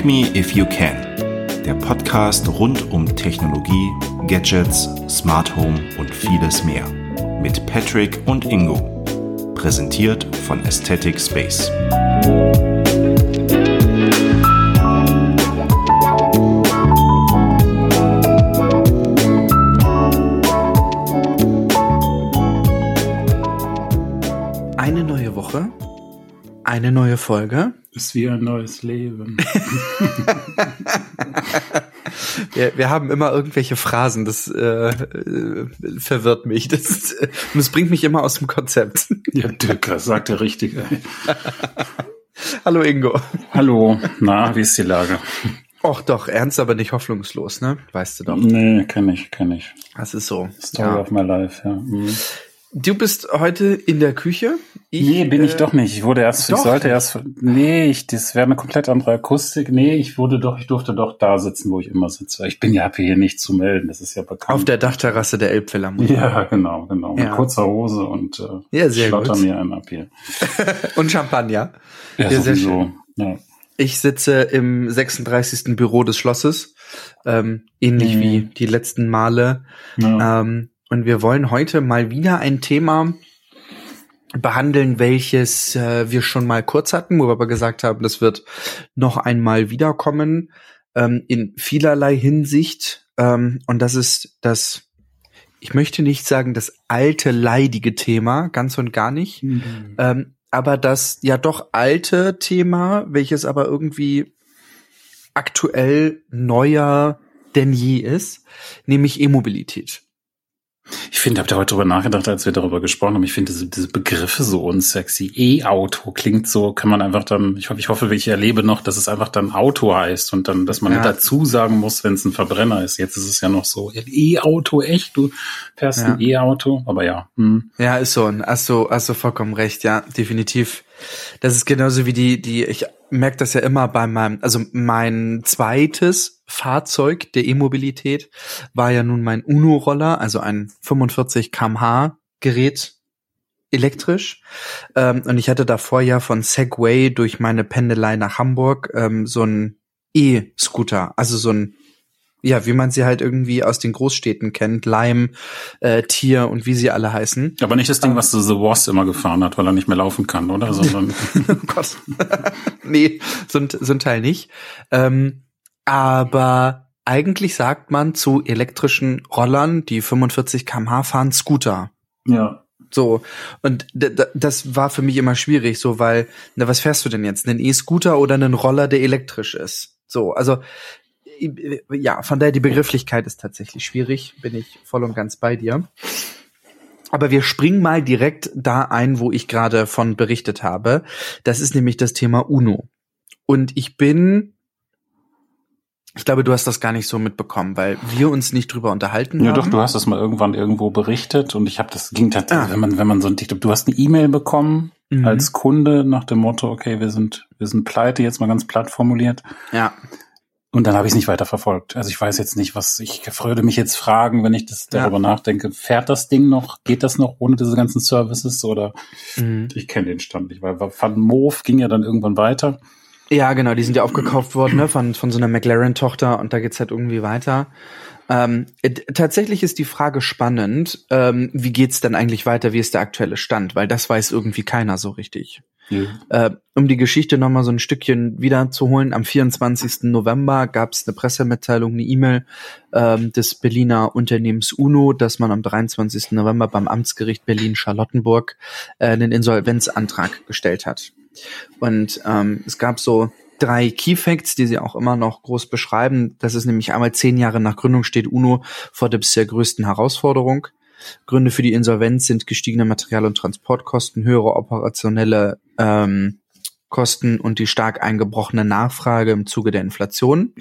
Hack Me If You Can, der Podcast rund um Technologie, Gadgets, Smart Home und vieles mehr. Mit Patrick und Ingo. Präsentiert von Aesthetic Space. Eine neue Woche, eine neue Folge. Ist wie ein neues Leben. Wir, wir haben immer irgendwelche Phrasen, das äh, äh, verwirrt mich. Das, äh, es bringt mich immer aus dem Konzept. ja, Dirk, sagt der Richtige. Hallo Ingo. Hallo, na, wie ist die Lage? Och doch, ernst, aber nicht hoffnungslos, ne? Weißt du doch. Nee, kenn ich, kenn ich. Das ist so. Story Ja. of my life, ja. Mhm. Du bist heute in der Küche. Ich, nee, bin ich äh, doch nicht. Ich wurde erst, doch. ich sollte erst, nee, ich, das wäre eine komplett andere Akustik. Nee, ich wurde doch, ich durfte doch da sitzen, wo ich immer sitze. Ich bin ja, hab hier nicht zu melden, das ist ja bekannt. Auf der Dachterrasse der Elbphilharmonie. ja, genau, genau. Mit Ja. kurzer Hose und äh, Ja, sehr schlotter gut. mir einen ab hier. Und Champagner. Ja, Ja, sehr sowieso. Ja. Ich sitze im 36. Büro des Schlosses, ähm, ähnlich Mhm. wie die letzten Male. Ja. Ähm, und wir wollen heute mal wieder ein Thema behandeln, welches äh, wir schon mal kurz hatten, wo wir aber gesagt haben, das wird noch einmal wiederkommen ähm, in vielerlei Hinsicht. Ähm, und das ist das, ich möchte nicht sagen, das alte leidige Thema, ganz und gar nicht. Mhm. Ähm, aber das ja doch alte Thema, welches aber irgendwie aktuell neuer denn je ist, nämlich E-Mobilität. Ich finde, habt ihr heute drüber nachgedacht, als wir darüber gesprochen haben? Ich finde diese, diese Begriffe so unsexy. E-Auto klingt so, kann man einfach dann, ich hoffe, ich hoffe, ich erlebe noch, dass es einfach dann Auto heißt und dann, dass man Ja. dazu sagen muss, wenn es ein Verbrenner ist. Jetzt ist es ja noch so, E-Auto, echt? Du fährst ein E-Auto? Aber ja. Hm. Ja, ist so. Hast du, hast du vollkommen recht, ja, definitiv. Das ist genauso wie die, die, ich merke das ja immer bei meinem, also mein zweites Fahrzeug der E-Mobilität war ja nun mein Uno-Roller, also ein 45 kmh Gerät elektrisch. Ähm, und ich hatte davor ja von Segway durch meine Pendelei nach Hamburg ähm, so ein E-Scooter, also so ein ja, wie man sie halt irgendwie aus den Großstädten kennt, Lime, äh, Tier und wie sie alle heißen. Aber nicht das Ding, was The Wars immer gefahren hat, weil er nicht mehr laufen kann, oder? Sondern, oh Gott. nee, so ein, so ein Teil nicht. Ähm, aber eigentlich sagt man zu elektrischen Rollern, die 45 kmh fahren, Scooter. ja. So. Und das war für mich immer schwierig, so, weil, na, was fährst du denn jetzt? Einen E-Scooter oder einen Roller, der elektrisch ist? So, also, ja, von daher die Begrifflichkeit ist tatsächlich schwierig, bin ich voll und ganz bei dir. Aber wir springen mal direkt da ein, wo ich gerade von berichtet habe. Das ist nämlich das Thema UNO. Und ich bin, ich glaube, du hast das gar nicht so mitbekommen, weil wir uns nicht drüber unterhalten Ja, haben. doch, du hast das mal irgendwann irgendwo berichtet und ich habe das ging tatsächlich, Ah. wenn man wenn man so ein TikTok, du hast eine E-Mail bekommen Mhm. als Kunde nach dem Motto, okay, wir sind wir sind pleite, jetzt mal ganz platt formuliert. Ja. Und dann habe ich es nicht weiter verfolgt. Also ich weiß jetzt nicht, was ich würde mich jetzt fragen, wenn ich das Ja. darüber nachdenke, fährt das Ding noch? Geht das noch ohne diese ganzen Services oder Mhm. ich kenne den Stand nicht, weil Van Moof ging ja dann irgendwann weiter. Ja, genau, die sind ja aufgekauft worden, ne, von, von so einer McLaren-Tochter und da geht's halt irgendwie weiter. Ähm, äh, tatsächlich ist die Frage spannend, ähm, wie geht's denn eigentlich weiter, wie ist der aktuelle Stand? Weil das weiß irgendwie keiner so richtig. Äh, um die Geschichte nochmal so ein Stückchen wiederzuholen, am 24. November gab es eine Pressemitteilung, eine E-Mail ähm, des Berliner Unternehmens UNO, dass man am 23. November beim Amtsgericht Berlin-Charlottenburg äh, einen Insolvenzantrag gestellt hat. Und ähm, es gab so drei Key Facts, die sie auch immer noch groß beschreiben. Das ist nämlich einmal zehn Jahre nach Gründung steht UNO vor der bisher größten Herausforderung. Gründe für die Insolvenz sind gestiegene Material- und Transportkosten, höhere operationelle ähm, Kosten und die stark eingebrochene Nachfrage im Zuge der Inflation.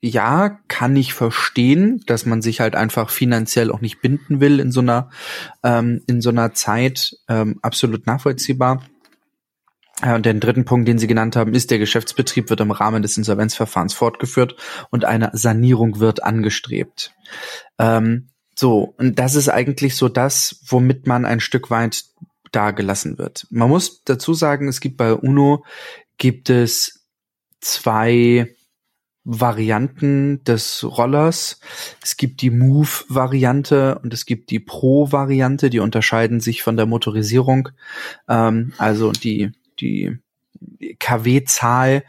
Ja, kann ich verstehen, dass man sich halt einfach finanziell auch nicht binden will in so einer ähm, in so einer Zeit. Ähm, absolut nachvollziehbar. Ja, und den dritten Punkt, den Sie genannt haben, ist, der Geschäftsbetrieb wird im Rahmen des Insolvenzverfahrens fortgeführt und eine Sanierung wird angestrebt. Ähm, so, und das ist eigentlich so das, womit man ein Stück weit da gelassen wird. Man muss dazu sagen, es gibt bei UNO, gibt es zwei Varianten des Rollers. Es gibt die Move-Variante und es gibt die Pro-Variante. Die unterscheiden sich von der Motorisierung. Ähm, also die, die KW-Zahl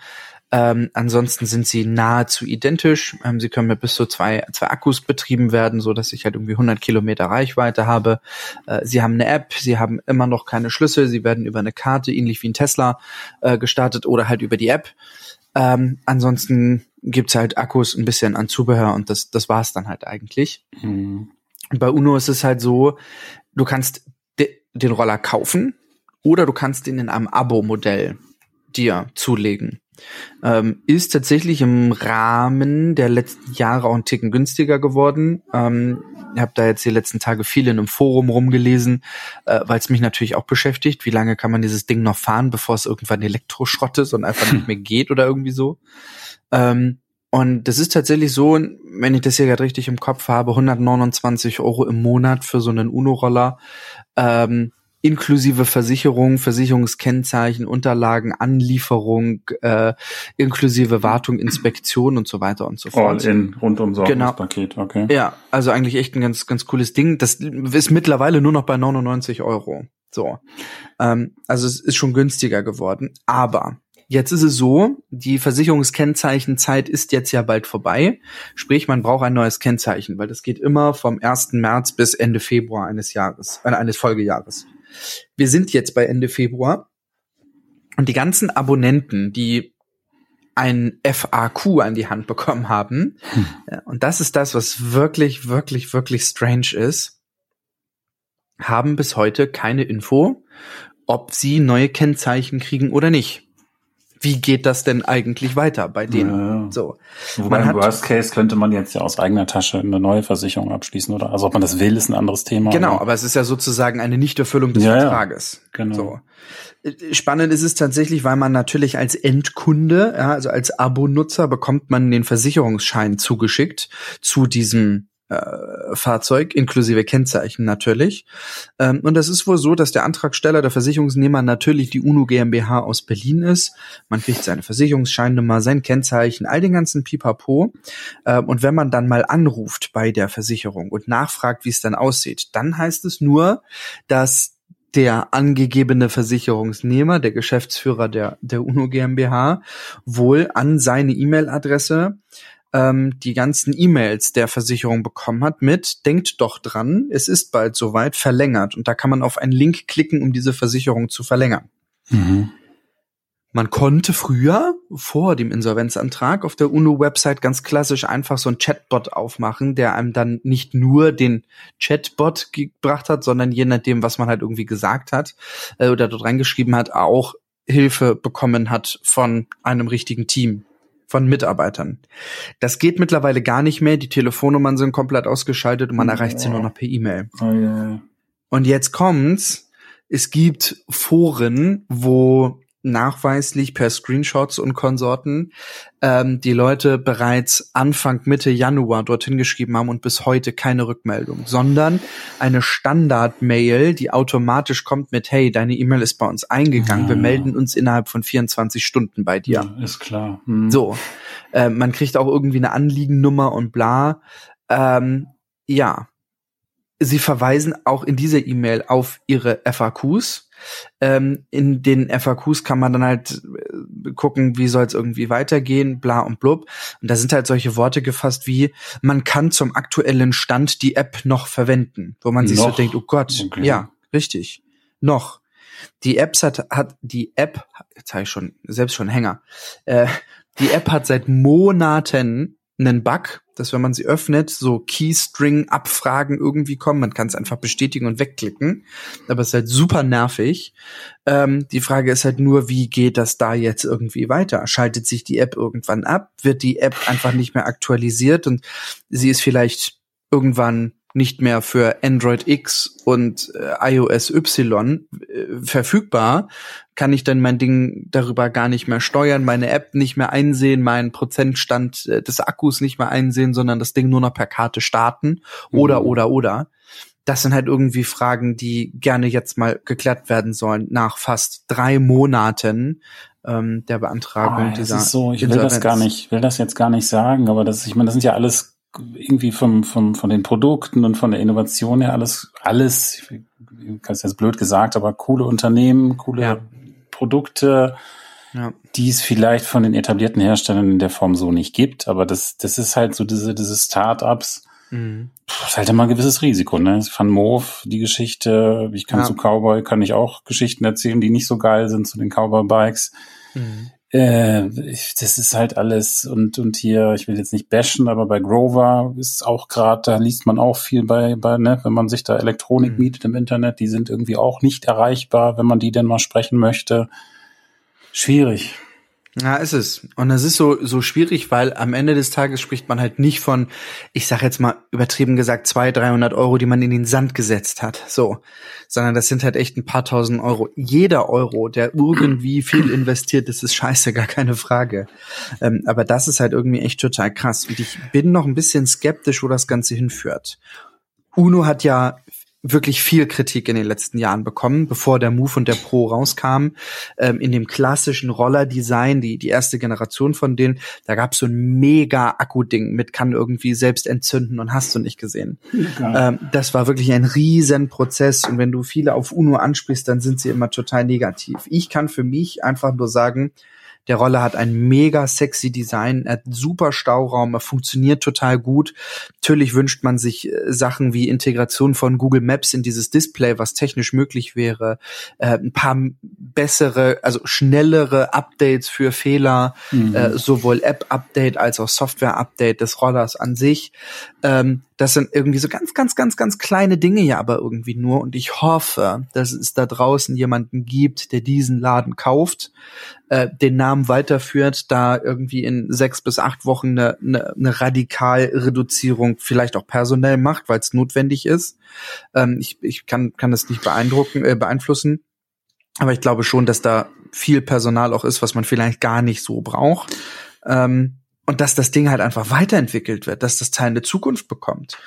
ähm, ansonsten sind sie nahezu identisch. Ähm, sie können mit bis zu zwei, zwei Akkus betrieben werden, so dass ich halt irgendwie 100 Kilometer Reichweite habe. Äh, sie haben eine App, sie haben immer noch keine Schlüssel, sie werden über eine Karte, ähnlich wie ein Tesla, äh, gestartet oder halt über die App. Ähm, ansonsten gibt's halt Akkus, ein bisschen an Zubehör und das, das war's dann halt eigentlich. Mhm. Bei Uno ist es halt so, du kannst de den Roller kaufen oder du kannst ihn in einem Abo-Modell dir zulegen. Ähm, ist tatsächlich im Rahmen der letzten Jahre auch ein Ticken günstiger geworden. Ähm, ich habe da jetzt die letzten Tage viel in einem Forum rumgelesen, äh, weil es mich natürlich auch beschäftigt. Wie lange kann man dieses Ding noch fahren, bevor es irgendwann Elektroschrott ist und einfach nicht mehr geht oder irgendwie so? Ähm, und das ist tatsächlich so, wenn ich das hier gerade richtig im Kopf habe, 129 Euro im Monat für so einen Uno-Roller. Ähm, inklusive Versicherung, Versicherungskennzeichen, Unterlagen, Anlieferung, äh, inklusive Wartung, Inspektion und so weiter und so fort. All in, rundum genau. okay. Ja, also eigentlich echt ein ganz, ganz cooles Ding. Das ist mittlerweile nur noch bei 99 Euro. So. Ähm, also es ist schon günstiger geworden. Aber Jetzt ist es so, die Versicherungskennzeichenzeit ist jetzt ja bald vorbei. Sprich, man braucht ein neues Kennzeichen, weil das geht immer vom 1. März bis Ende Februar eines Jahres, äh, eines Folgejahres. Wir sind jetzt bei Ende Februar und die ganzen Abonnenten, die ein FAQ an die Hand bekommen haben, hm. und das ist das, was wirklich, wirklich, wirklich strange ist, haben bis heute keine Info, ob sie neue Kennzeichen kriegen oder nicht wie geht das denn eigentlich weiter bei denen? Ja. So. Wobei im Worst Case könnte man jetzt ja aus eigener Tasche eine neue Versicherung abschließen oder also ob man das will, ist ein anderes Thema. Genau, aber, aber es ist ja sozusagen eine Nichterfüllung des ja, Vertrages. Ja. Genau. So. Spannend ist es tatsächlich, weil man natürlich als Endkunde, ja, also als Abonutzer bekommt man den Versicherungsschein zugeschickt zu diesem äh, Fahrzeug, inklusive Kennzeichen natürlich. Ähm, und das ist wohl so, dass der Antragsteller, der Versicherungsnehmer natürlich die UNO GmbH aus Berlin ist. Man kriegt seine Versicherungsscheinnummer, sein Kennzeichen, all den ganzen Pipapo. Ähm, und wenn man dann mal anruft bei der Versicherung und nachfragt, wie es dann aussieht, dann heißt es nur, dass der angegebene Versicherungsnehmer, der Geschäftsführer der, der UNO GmbH, wohl an seine E-Mail-Adresse ähm, die ganzen E-Mails der Versicherung bekommen hat mit, denkt doch dran, es ist bald soweit, verlängert. Und da kann man auf einen Link klicken, um diese Versicherung zu verlängern. Mhm. Man konnte früher, vor dem Insolvenzantrag, auf der UNO-Website ganz klassisch einfach so ein Chatbot aufmachen, der einem dann nicht nur den Chatbot gebracht hat, sondern je nachdem, was man halt irgendwie gesagt hat äh, oder dort reingeschrieben hat, auch Hilfe bekommen hat von einem richtigen Team von Mitarbeitern. Das geht mittlerweile gar nicht mehr. Die Telefonnummern sind komplett ausgeschaltet und man erreicht sie nur noch per E-Mail. Oh, yeah. Und jetzt kommt's. Es gibt Foren, wo nachweislich per Screenshots und Konsorten ähm, die Leute bereits Anfang Mitte Januar dorthin geschrieben haben und bis heute keine Rückmeldung, sondern eine Standard-Mail, die automatisch kommt mit Hey, deine E-Mail ist bei uns eingegangen, ja. wir melden uns innerhalb von 24 Stunden bei dir. Ja, ist klar. Hm. So, äh, man kriegt auch irgendwie eine Anliegennummer und bla. Ähm, ja, sie verweisen auch in dieser E-Mail auf ihre FAQs ähm, in den FAQs kann man dann halt äh, gucken, wie soll es irgendwie weitergehen, bla und blub. Und da sind halt solche Worte gefasst wie, man kann zum aktuellen Stand die App noch verwenden, wo man noch? sich so denkt, oh Gott, okay. ja, richtig, noch. Die Apps hat, hat die App, jetzt habe ich schon selbst schon Hänger, äh, die App hat seit Monaten einen Bug, dass wenn man sie öffnet, so Keystring-Abfragen irgendwie kommen. Man kann es einfach bestätigen und wegklicken. Aber es ist halt super nervig. Ähm, die Frage ist halt nur, wie geht das da jetzt irgendwie weiter? Schaltet sich die App irgendwann ab? Wird die App einfach nicht mehr aktualisiert und sie ist vielleicht irgendwann nicht mehr für Android X und äh, iOS Y äh, verfügbar, kann ich dann mein Ding darüber gar nicht mehr steuern, meine App nicht mehr einsehen, meinen Prozentstand äh, des Akkus nicht mehr einsehen, sondern das Ding nur noch per Karte starten oder mhm. oder oder. Das sind halt irgendwie Fragen, die gerne jetzt mal geklärt werden sollen nach fast drei Monaten ähm, der Beantragung oh, dieser. Ist so, ich will das gar nicht, will das jetzt gar nicht sagen, aber das, ich meine, das sind ja alles irgendwie vom, vom, von den Produkten und von der Innovation her alles, alles, ich kann es jetzt blöd gesagt, aber coole Unternehmen, coole ja. Produkte, ja. die es vielleicht von den etablierten Herstellern in der Form so nicht gibt. Aber das, das ist halt so diese, diese Start-ups, mhm. ist halt immer ein gewisses Risiko, ne? Van Moof, die Geschichte, ich kann ja. zu Cowboy, kann ich auch Geschichten erzählen, die nicht so geil sind zu den Cowboy-Bikes. Mhm. Äh, das ist halt alles und und hier, ich will jetzt nicht bashen, aber bei Grover ist auch gerade, da liest man auch viel bei, bei ne, wenn man sich da Elektronik mhm. mietet im Internet, die sind irgendwie auch nicht erreichbar, wenn man die denn mal sprechen möchte. Schwierig. Ja, ist es. Und es ist so, so schwierig, weil am Ende des Tages spricht man halt nicht von, ich sag jetzt mal übertrieben gesagt, zwei, dreihundert Euro, die man in den Sand gesetzt hat. So. Sondern das sind halt echt ein paar tausend Euro. Jeder Euro, der irgendwie viel investiert, das ist scheiße, gar keine Frage. Ähm, aber das ist halt irgendwie echt total krass. Und ich bin noch ein bisschen skeptisch, wo das Ganze hinführt. UNO hat ja wirklich viel Kritik in den letzten Jahren bekommen, bevor der Move und der Pro rauskamen. Ähm, in dem klassischen Roller-Design, die, die erste Generation von denen, da gab es so ein mega Akku-Ding mit kann irgendwie selbst entzünden und hast du nicht gesehen. Ähm, das war wirklich ein riesen Prozess und wenn du viele auf UNO ansprichst, dann sind sie immer total negativ. Ich kann für mich einfach nur sagen, der Roller hat ein mega sexy Design, er hat super Stauraum, er funktioniert total gut. Natürlich wünscht man sich äh, Sachen wie Integration von Google Maps in dieses Display, was technisch möglich wäre, äh, ein paar bessere, also schnellere Updates für Fehler, mhm. äh, sowohl App-Update als auch Software-Update des Rollers an sich. Ähm, das sind irgendwie so ganz, ganz, ganz, ganz kleine Dinge ja aber irgendwie nur. Und ich hoffe, dass es da draußen jemanden gibt, der diesen Laden kauft, äh, den Namen weiterführt, da irgendwie in sechs bis acht Wochen eine, eine, eine Radikalreduzierung vielleicht auch personell macht, weil es notwendig ist. Ähm, ich, ich kann, kann das nicht beeindrucken, äh, beeinflussen. Aber ich glaube schon, dass da viel Personal auch ist, was man vielleicht gar nicht so braucht. Ähm, und dass das Ding halt einfach weiterentwickelt wird, dass das Teil eine Zukunft bekommt.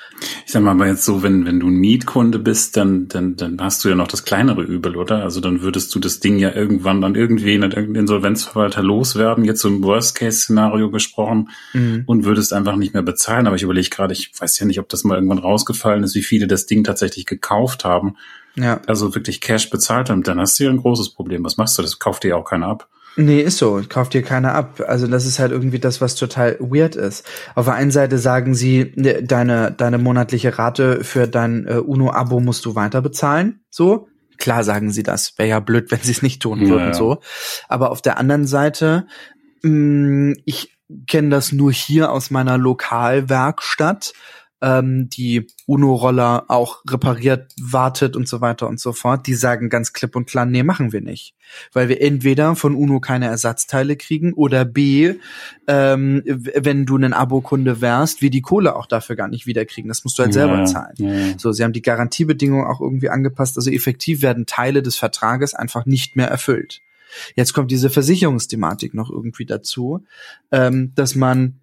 Ich sag mal, aber jetzt so, wenn, wenn du ein Mietkunde bist, dann, dann, dann hast du ja noch das kleinere Übel, oder? Also dann würdest du das Ding ja irgendwann dann irgendwie in irgendeinen Insolvenzverwalter loswerden, jetzt so im Worst-Case-Szenario gesprochen, mhm. und würdest einfach nicht mehr bezahlen. Aber ich überlege gerade, ich weiß ja nicht, ob das mal irgendwann rausgefallen ist, wie viele das Ding tatsächlich gekauft haben. Ja. Also wirklich Cash bezahlt haben, dann hast du ja ein großes Problem. Was machst du? Das kauft dir ja auch keiner ab. Nee, ist so. Kauft dir keiner ab. Also das ist halt irgendwie das, was total weird ist. Auf der einen Seite sagen sie, ne, deine, deine monatliche Rate für dein äh, UNO-Abo musst du weiter bezahlen. So. Klar sagen sie das. Wäre ja blöd, wenn sie es nicht tun würden. Ja. So. Aber auf der anderen Seite, mh, mm, ich kenne das nur hier aus meiner Lokalwerkstatt ähm, die UNO-Roller auch repariert wartet und so weiter und so fort, die sagen ganz klipp und klar, nee, machen wir nicht. Weil wir entweder von UNO keine Ersatzteile kriegen oder B, ähm, wenn du ein Abokunde wärst, wir die Kohle auch dafür gar nicht wiederkriegen. Das musst du halt selber ja, zahlen. Ja. So, sie haben die Garantiebedingungen auch irgendwie angepasst. Also effektiv werden Teile des Vertrages einfach nicht mehr erfüllt. Jetzt kommt diese Versicherungsthematik noch irgendwie dazu, ähm, dass man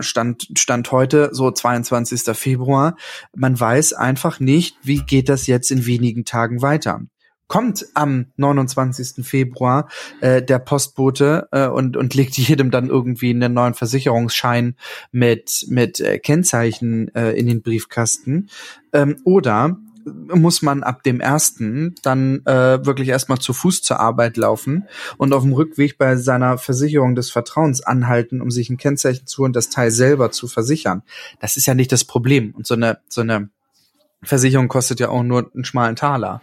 Stand, Stand heute, so 22. Februar. Man weiß einfach nicht, wie geht das jetzt in wenigen Tagen weiter kommt am 29. Februar äh, der Postbote äh, und, und legt jedem dann irgendwie einen neuen Versicherungsschein mit, mit äh, Kennzeichen äh, in den Briefkasten. Ähm, oder muss man ab dem ersten dann äh, wirklich erstmal zu Fuß zur Arbeit laufen und auf dem Rückweg bei seiner Versicherung des Vertrauens anhalten, um sich ein Kennzeichen zu und das Teil selber zu versichern. Das ist ja nicht das Problem. Und so eine, so eine Versicherung kostet ja auch nur einen schmalen Taler.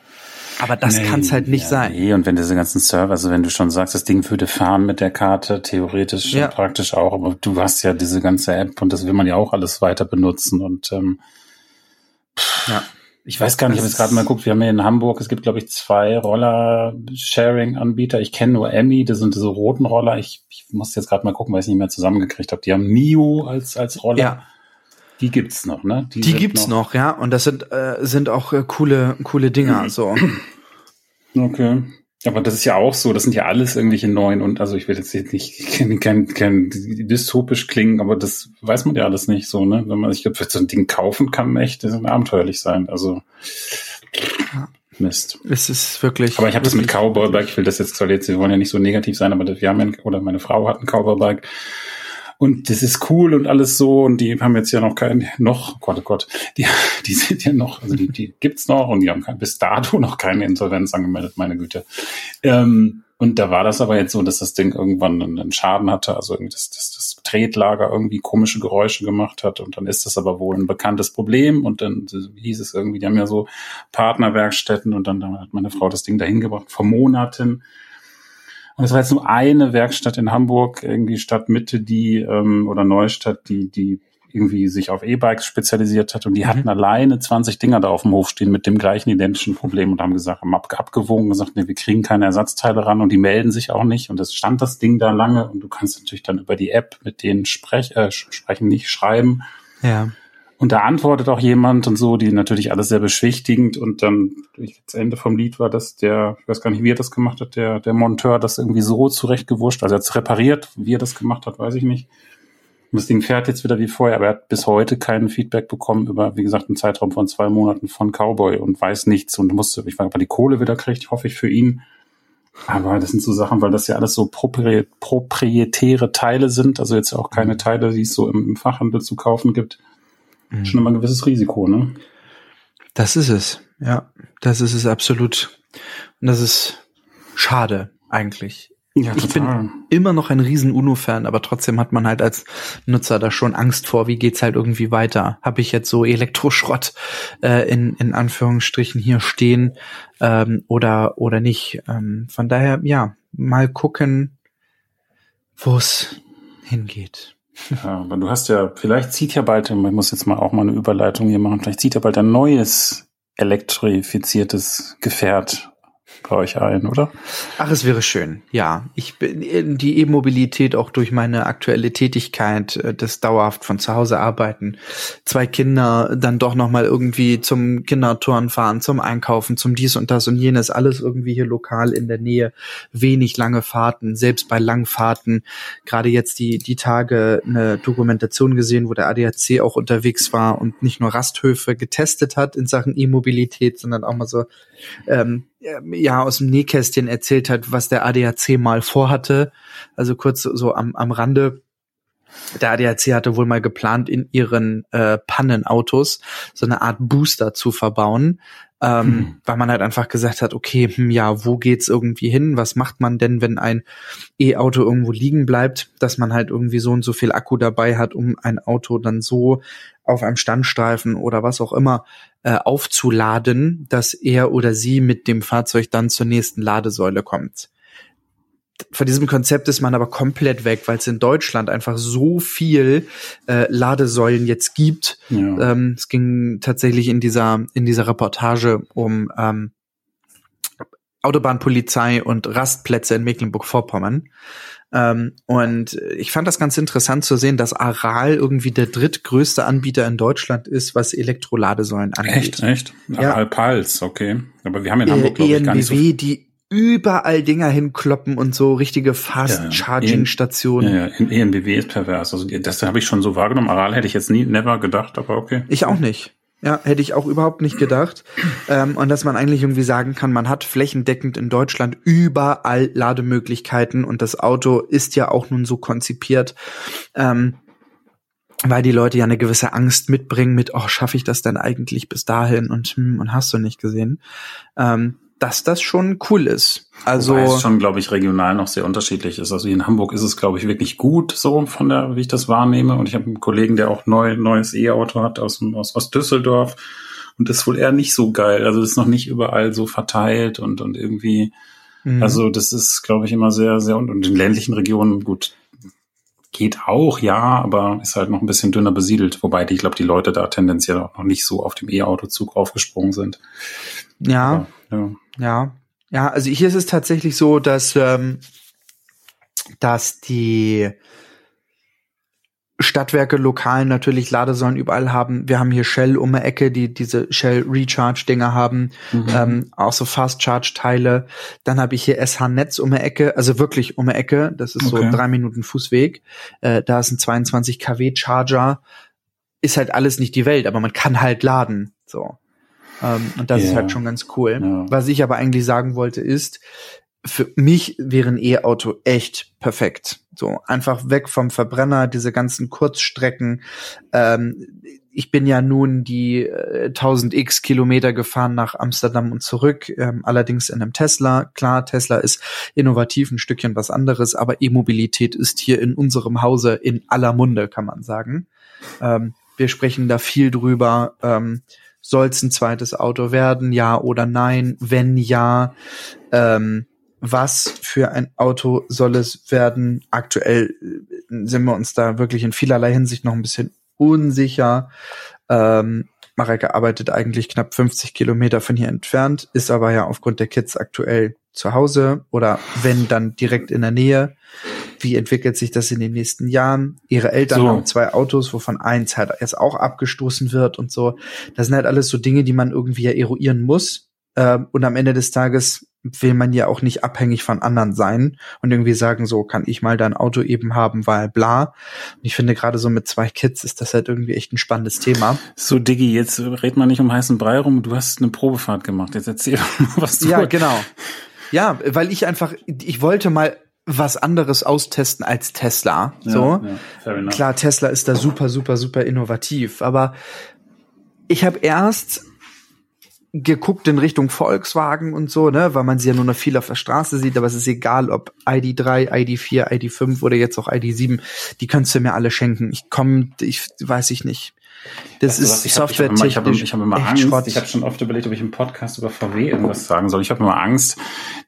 Aber das nee, kann es halt nicht ja, sein. Nee, und wenn diese ganzen Server, also wenn du schon sagst, das Ding würde fahren mit der Karte, theoretisch ja. praktisch auch, aber du hast ja diese ganze App und das will man ja auch alles weiter benutzen und ähm, ja. Ich weiß gar nicht, ich habe jetzt gerade mal geguckt, wir haben hier in Hamburg, es gibt, glaube ich, zwei Roller-Sharing-Anbieter. Ich kenne nur Emmy, das sind diese roten Roller. Ich, ich muss jetzt gerade mal gucken, weil ich nicht mehr zusammengekriegt habe. Die haben Nio als, als Roller. Ja. Die gibt's noch, ne? Die, die gibt's noch. noch. ja. Und das sind, äh, sind auch äh, coole, coole Dinger, so. Okay. Aber das ist ja auch so, das sind ja alles irgendwelche neuen und also ich will jetzt nicht kein, kein, kein dystopisch klingen, aber das weiß man ja alles nicht so, ne? Wenn man sich so ein Ding kaufen kann, echt das abenteuerlich sein. Also Mist. Es ist wirklich. Aber ich habe das mit wirklich- Cowboy-Bike, ich will das jetzt zwar jetzt, wir wollen ja nicht so negativ sein, aber wir haben ja, oder meine Frau hat ein Cowboy-Bike. Und das ist cool und alles so. Und die haben jetzt ja noch kein, noch, Gott, oh Gott, die, die sind ja noch, also die, die gibt's noch und die haben bis dato noch keine Insolvenz angemeldet, meine Güte. Ähm, und da war das aber jetzt so, dass das Ding irgendwann einen einen Schaden hatte, also irgendwie das, das, das Tretlager irgendwie komische Geräusche gemacht hat. Und dann ist das aber wohl ein bekanntes Problem. Und dann hieß es irgendwie, die haben ja so Partnerwerkstätten und dann, dann hat meine Frau das Ding dahin gebracht vor Monaten. Und es war jetzt nur eine Werkstatt in Hamburg, irgendwie Stadtmitte, die ähm, oder Neustadt, die die irgendwie sich auf E-Bikes spezialisiert hat und die Mhm. hatten alleine 20 Dinger da auf dem Hof stehen mit dem gleichen identischen Problem und haben gesagt, haben ab, abgewogen, gesagt, nee, wir kriegen keine Ersatzteile ran und die melden sich auch nicht und es stand das Ding da lange und du kannst natürlich dann über die App mit denen sprech, äh, sprechen, nicht schreiben Ja. Und da antwortet auch jemand und so, die natürlich alles sehr beschwichtigend. Und dann, das Ende vom Lied war, dass der, ich weiß gar nicht, wie er das gemacht hat, der, der Monteur das irgendwie so zurechtgewurscht. Also er hat es repariert, wie er das gemacht hat, weiß ich nicht. Und das Ding fährt jetzt wieder wie vorher, aber er hat bis heute kein Feedback bekommen über, wie gesagt, einen Zeitraum von zwei Monaten von Cowboy und weiß nichts und musste, ich weiß ob er die Kohle wieder kriegt, hoffe ich für ihn. Aber das sind so Sachen, weil das ja alles so proprie proprietäre Teile sind, also jetzt auch keine Teile, die es so im, im Fachhandel zu kaufen gibt schon immer ein gewisses Risiko, ne? Das ist es. Ja, das ist es absolut. Und das ist schade eigentlich. Ja, Ich bin immer noch ein riesen UNO-Fan, aber trotzdem hat man halt als Nutzer da schon Angst vor, wie geht's halt irgendwie weiter. Habe ich jetzt so Elektroschrott äh, in, in Anführungsstrichen hier stehen ähm, oder, oder nicht. Ähm, von daher, ja, mal gucken, wo es hingeht. Ja, aber du hast ja, vielleicht zieht ja bald, ich muss jetzt mal auch mal eine Überleitung hier machen, vielleicht zieht ja bald ein neues elektrifiziertes Gefährt bei euch ein, oder? Ach, es wäre schön. Ja, ich bin in die E-Mobilität auch durch meine aktuelle Tätigkeit, äh, das dauerhaft von zu Hause arbeiten, zwei Kinder dann doch noch mal irgendwie zum Kindertouren fahren, zum Einkaufen, zum dies und das und jenes, alles irgendwie hier lokal in der Nähe, wenig lange Fahrten, selbst bei Langfahrten. Gerade jetzt die die Tage eine Dokumentation gesehen, wo der ADAC auch unterwegs war und nicht nur Rasthöfe getestet hat in Sachen E-Mobilität, sondern auch mal so ähm, ja aus dem Nähkästchen erzählt hat, was der ADAC mal vorhatte. Also kurz so, so am, am Rande. Der ADAC hatte wohl mal geplant, in ihren äh, Pannenautos so eine Art Booster zu verbauen, ähm, Hm. weil man halt einfach gesagt hat, okay, hm, ja, wo geht's irgendwie hin? Was macht man denn, wenn ein E-Auto irgendwo liegen bleibt, dass man halt irgendwie so und so viel Akku dabei hat, um ein Auto dann so auf einem Standstreifen oder was auch immer äh, aufzuladen, dass er oder sie mit dem Fahrzeug dann zur nächsten Ladesäule kommt. Von diesem Konzept ist man aber komplett weg, weil es in Deutschland einfach so viel äh, Ladesäulen jetzt gibt. Ja. Ähm, es ging tatsächlich in dieser in dieser Reportage um ähm, Autobahnpolizei und Rastplätze in Mecklenburg-Vorpommern. Ähm, und ich fand das ganz interessant zu sehen, dass Aral irgendwie der drittgrößte Anbieter in Deutschland ist, was Elektroladesäulen angeht. Echt, echt? Ja. Alpals, okay. Aber wir haben in Äh, Hamburg, glaube ich, gar nicht so die überall Dinger hinkloppen und so richtige. Fast-Charging-Stationen. Ja, ja, in ENBW ist pervers. Also das habe ich schon so wahrgenommen. Aral hätte ich jetzt nie, never gedacht, aber okay. Ich auch nicht. Ja, hätte ich auch überhaupt nicht gedacht. Ähm, und dass man eigentlich irgendwie sagen kann, man hat flächendeckend in Deutschland überall Lademöglichkeiten und das Auto ist ja auch nun so konzipiert, ähm, weil die Leute ja eine gewisse Angst mitbringen mit, oh, schaffe ich das denn eigentlich bis dahin und, hm, und hast du nicht gesehen, ähm, dass das schon cool ist. Also Wobei es schon, glaube ich, regional noch sehr unterschiedlich ist. Also hier in Hamburg ist es, glaube ich, wirklich gut, so von der, wie ich das wahrnehme. Und ich habe einen Kollegen, der auch neu, neues E-Auto hat aus, aus, aus Düsseldorf. Und das ist wohl eher nicht so geil. Also das ist noch nicht überall so verteilt und, und irgendwie, mh, also das ist, glaube ich, immer sehr, sehr, und, und in ländlichen Regionen, gut, geht auch, ja, aber ist halt noch ein bisschen dünner besiedelt. Wobei, die, ich glaube, die Leute da tendenziell auch noch nicht so auf dem E-Auto-Zug aufgesprungen sind. ja. Aber, ja. Ja, ja, also hier ist es tatsächlich so, dass, ähm, dass die Stadtwerke lokal natürlich Ladesäulen überall haben. Wir haben hier Shell um die Ecke, die diese Shell Recharge Dinger haben, Mhm. ähm, auch so Fast Charge Teile. Dann habe ich hier SH Netz um die Ecke, also wirklich um die Ecke. Das ist Okay. so drei Minuten Fußweg. Äh, da ist ein 22 kW Charger. Ist halt alles nicht die Welt, aber man kann halt laden. So. Ähm, und das yeah. ist halt schon ganz cool. Ja. Was ich aber eigentlich sagen wollte ist, für mich wäre ein E-Auto echt perfekt. So einfach weg vom Verbrenner, diese ganzen Kurzstrecken. Ähm, ich bin ja nun die äh, 1000 x Kilometer gefahren nach Amsterdam und zurück, ähm, allerdings in einem Tesla. Klar, Tesla ist innovativ, ein Stückchen was anderes, aber E-Mobilität ist hier in unserem Hause in aller Munde, kann man sagen. Ähm, wir sprechen da viel drüber. Ähm, Soll es ein zweites Auto werden, ja oder nein? Wenn ja, ähm, was für ein Auto soll es werden? Aktuell äh, sind wir uns da wirklich in vielerlei Hinsicht noch ein bisschen unsicher. Ähm, Marek arbeitet eigentlich knapp 50 Kilometer von hier entfernt, ist aber ja aufgrund der Kids aktuell zu Hause oder wenn dann direkt in der Nähe. Wie entwickelt sich das in den nächsten Jahren? Ihre Eltern so. haben zwei Autos, wovon eins halt jetzt auch abgestoßen wird und so. Das sind halt alles so Dinge, die man irgendwie ja eruieren muss. Ähm, und am Ende des Tages will man ja auch nicht abhängig von anderen sein und irgendwie sagen, so kann ich mal dein Auto eben haben, weil bla. Und ich finde gerade so mit zwei Kids ist das halt irgendwie echt ein spannendes Thema. So, Diggi, jetzt red mal nicht um heißen Brei rum. Du hast eine Probefahrt gemacht. Jetzt erzähl mal, was du Ja, genau. Ja, weil ich einfach, ich wollte mal was anderes austesten als Tesla. So. Ja, Klar, Tesla ist da super, super, super innovativ. Aber ich habe erst geguckt in Richtung Volkswagen und so, ne, weil man sie ja nur noch viel auf der Straße sieht, aber es ist egal, ob ID3, ID4, ID5 oder jetzt auch ID7, die kannst du mir alle schenken. Ich komme, ich weiß ich nicht. Das also, ist softwaretechnisch. Ich habe hab, ich hab immer Angst. Schrott. Ich habe schon oft überlegt, ob ich im Podcast über VW irgendwas sagen soll. Ich habe immer Angst,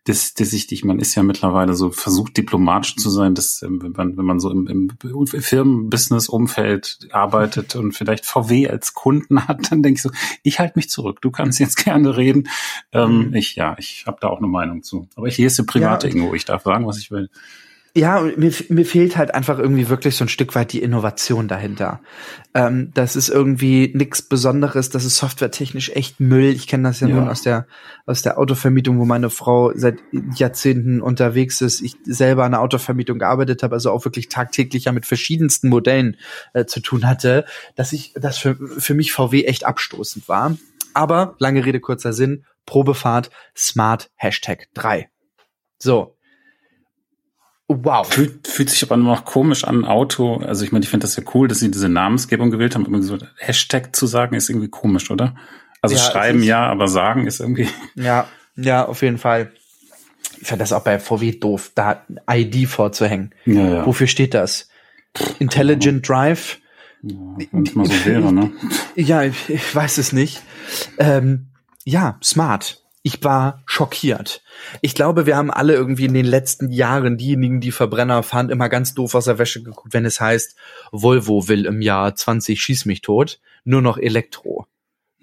dass, dass ich dich, man ist ja mittlerweile so versucht, diplomatisch zu sein, dass ähm, wenn man, wenn man so im, im Firmenbusiness-Umfeld arbeitet und vielleicht VW als Kunden hat, dann denke ich so, ich halte mich zurück. Du kannst jetzt gerne reden. Ähm, mhm. Ich, ja, ich habe da auch eine Meinung zu. Aber ich lese private ja, Ingo. Ich darf sagen, was ich will. Ja, mir, mir fehlt halt einfach irgendwie wirklich so ein Stück weit die Innovation dahinter. Ähm, das ist irgendwie nichts Besonderes, das ist softwaretechnisch echt Müll. Ich kenne das ja, ja, nun aus der aus der Autovermietung, wo meine Frau seit Jahrzehnten unterwegs ist. Ich selber an der Autovermietung gearbeitet habe, also auch wirklich tagtäglich ja mit verschiedensten Modellen äh, zu tun hatte, dass ich das für, für mich VW echt abstoßend war. Aber lange Rede kurzer Sinn, Probefahrt Smart Hashtag 3. So, Wow. Fühlt, fühlt sich aber nur noch komisch an, Auto. Also ich meine, ich finde das ja cool, dass sie diese Namensgebung gewählt haben. Irgendwie so Hashtag zu sagen ist irgendwie komisch, oder? Also ja, schreiben ja, aber sagen ist irgendwie. Ja, ja, auf jeden Fall. Ich finde das auch bei VW doof, da ID vorzuhängen. Ja, ja. Wofür steht das? Intelligent Drive? Ja, wenn es mal so wäre, ne? Ja, ich, ich weiß es nicht. Ähm, ja, smart ich war schockiert. Ich glaube, wir haben alle irgendwie in den letzten Jahren diejenigen, die Verbrenner fahren, immer ganz doof aus der Wäsche geguckt, wenn es heißt, Volvo will im Jahr 20 schieß mich tot, nur noch Elektro.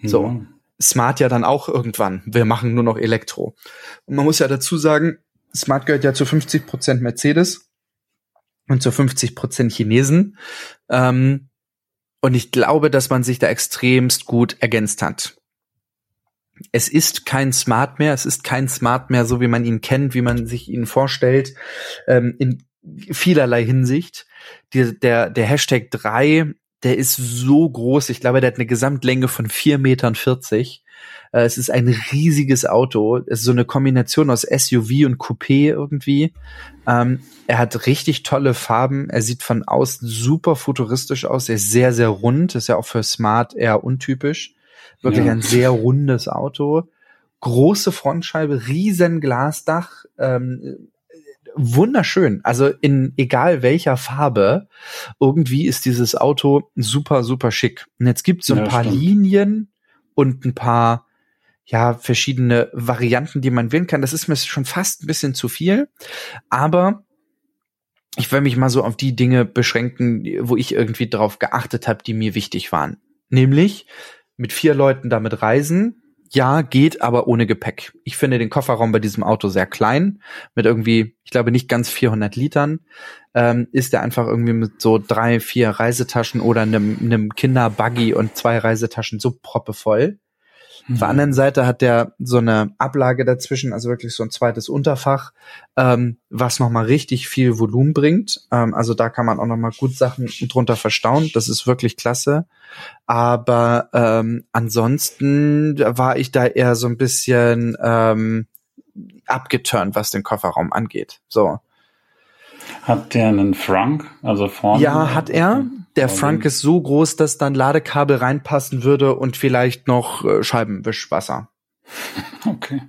So. Mhm. Smart ja dann auch irgendwann. Wir machen nur noch Elektro. Und man muss ja dazu sagen, Smart gehört ja zu 50 Prozent Mercedes und zu 50 Prozent Chinesen. Ähm, und ich glaube, dass man sich da extremst gut ergänzt hat es ist kein Smart mehr, es ist kein Smart mehr, so wie man ihn kennt, wie man sich ihn vorstellt, ähm, in vielerlei Hinsicht. Die, der, der Hashtag 3, der ist so groß, ich glaube, der hat eine Gesamtlänge von 4,40 Metern. Äh, es ist ein riesiges Auto. Es ist so eine Kombination aus SUV und Coupé irgendwie. Ähm, er hat richtig tolle Farben. Er sieht von außen super futuristisch aus. Er ist sehr, sehr rund. ist ja auch für Smart eher untypisch. Wirklich ja. ein sehr rundes Auto. Große Frontscheibe, riesen Glasdach, ähm, wunderschön. Also in egal welcher Farbe, irgendwie ist dieses Auto super, super schick. Und jetzt gibt es so ein ja, paar stimmt. Linien und ein paar ja, verschiedene Varianten, die man wählen kann. Das ist mir schon fast ein bisschen zu viel. Aber ich will mich mal so auf die Dinge beschränken, wo ich irgendwie drauf geachtet habe, die mir wichtig waren. Nämlich, mit vier Leuten damit reisen. Ja, geht, aber ohne Gepäck. Ich finde den Kofferraum bei diesem Auto sehr klein, mit irgendwie, ich glaube nicht ganz 400 Litern. Ähm, ist er einfach irgendwie mit so drei, vier Reisetaschen oder einem, einem Kinderbuggy und zwei Reisetaschen so proppevoll. Mhm. Auf der anderen Seite hat der so eine Ablage dazwischen, also wirklich so ein zweites Unterfach, ähm, was nochmal richtig viel Volumen bringt. Ähm, also da kann man auch nochmal gut Sachen drunter verstauen. Das ist wirklich klasse. Aber ähm, ansonsten war ich da eher so ein bisschen ähm, abgeturnt, was den Kofferraum angeht. So. Hat der einen Frank, also vorne? Ja, hat er. Der Frank ist so groß, dass dann Ladekabel reinpassen würde und vielleicht noch äh, Scheibenwischwasser. Okay.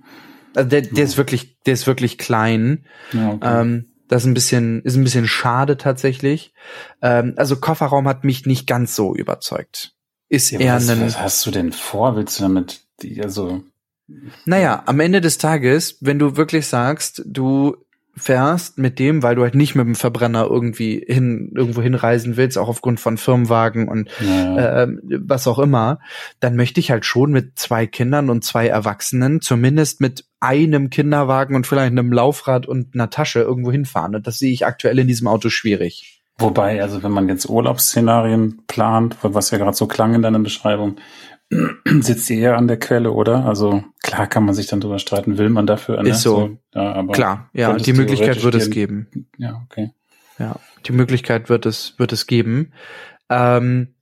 Also der, der ist wirklich, der ist wirklich klein. Ja, okay. Ähm, das ist ein bisschen, ist ein bisschen schade tatsächlich. Ähm, also Kofferraum hat mich nicht ganz so überzeugt. Ist ja, eher was, ein. was hast du denn vor? Willst du damit, die, also, Naja, am Ende des Tages, wenn du wirklich sagst, du fährst mit dem, weil du halt nicht mit dem Verbrenner irgendwie hin, irgendwo hinreisen willst, auch aufgrund von Firmenwagen und ja, äh, was auch immer, dann möchte ich halt schon mit zwei Kindern und zwei Erwachsenen, zumindest mit einem Kinderwagen und vielleicht einem Laufrad und einer Tasche irgendwo hinfahren. Und das sehe ich aktuell in diesem Auto schwierig. Wobei, also wenn man jetzt Urlaubsszenarien plant, was ja gerade so klang in deiner Beschreibung, sitzt ihr eher an der Quelle, oder? Also klar kann man sich dann drüber streiten, will man dafür? Ne? Ist so. ja, aber Klar, ja, die Möglichkeit wird es geben. Ja, okay. Ja, die Möglichkeit wird es, wird es geben. Ähm,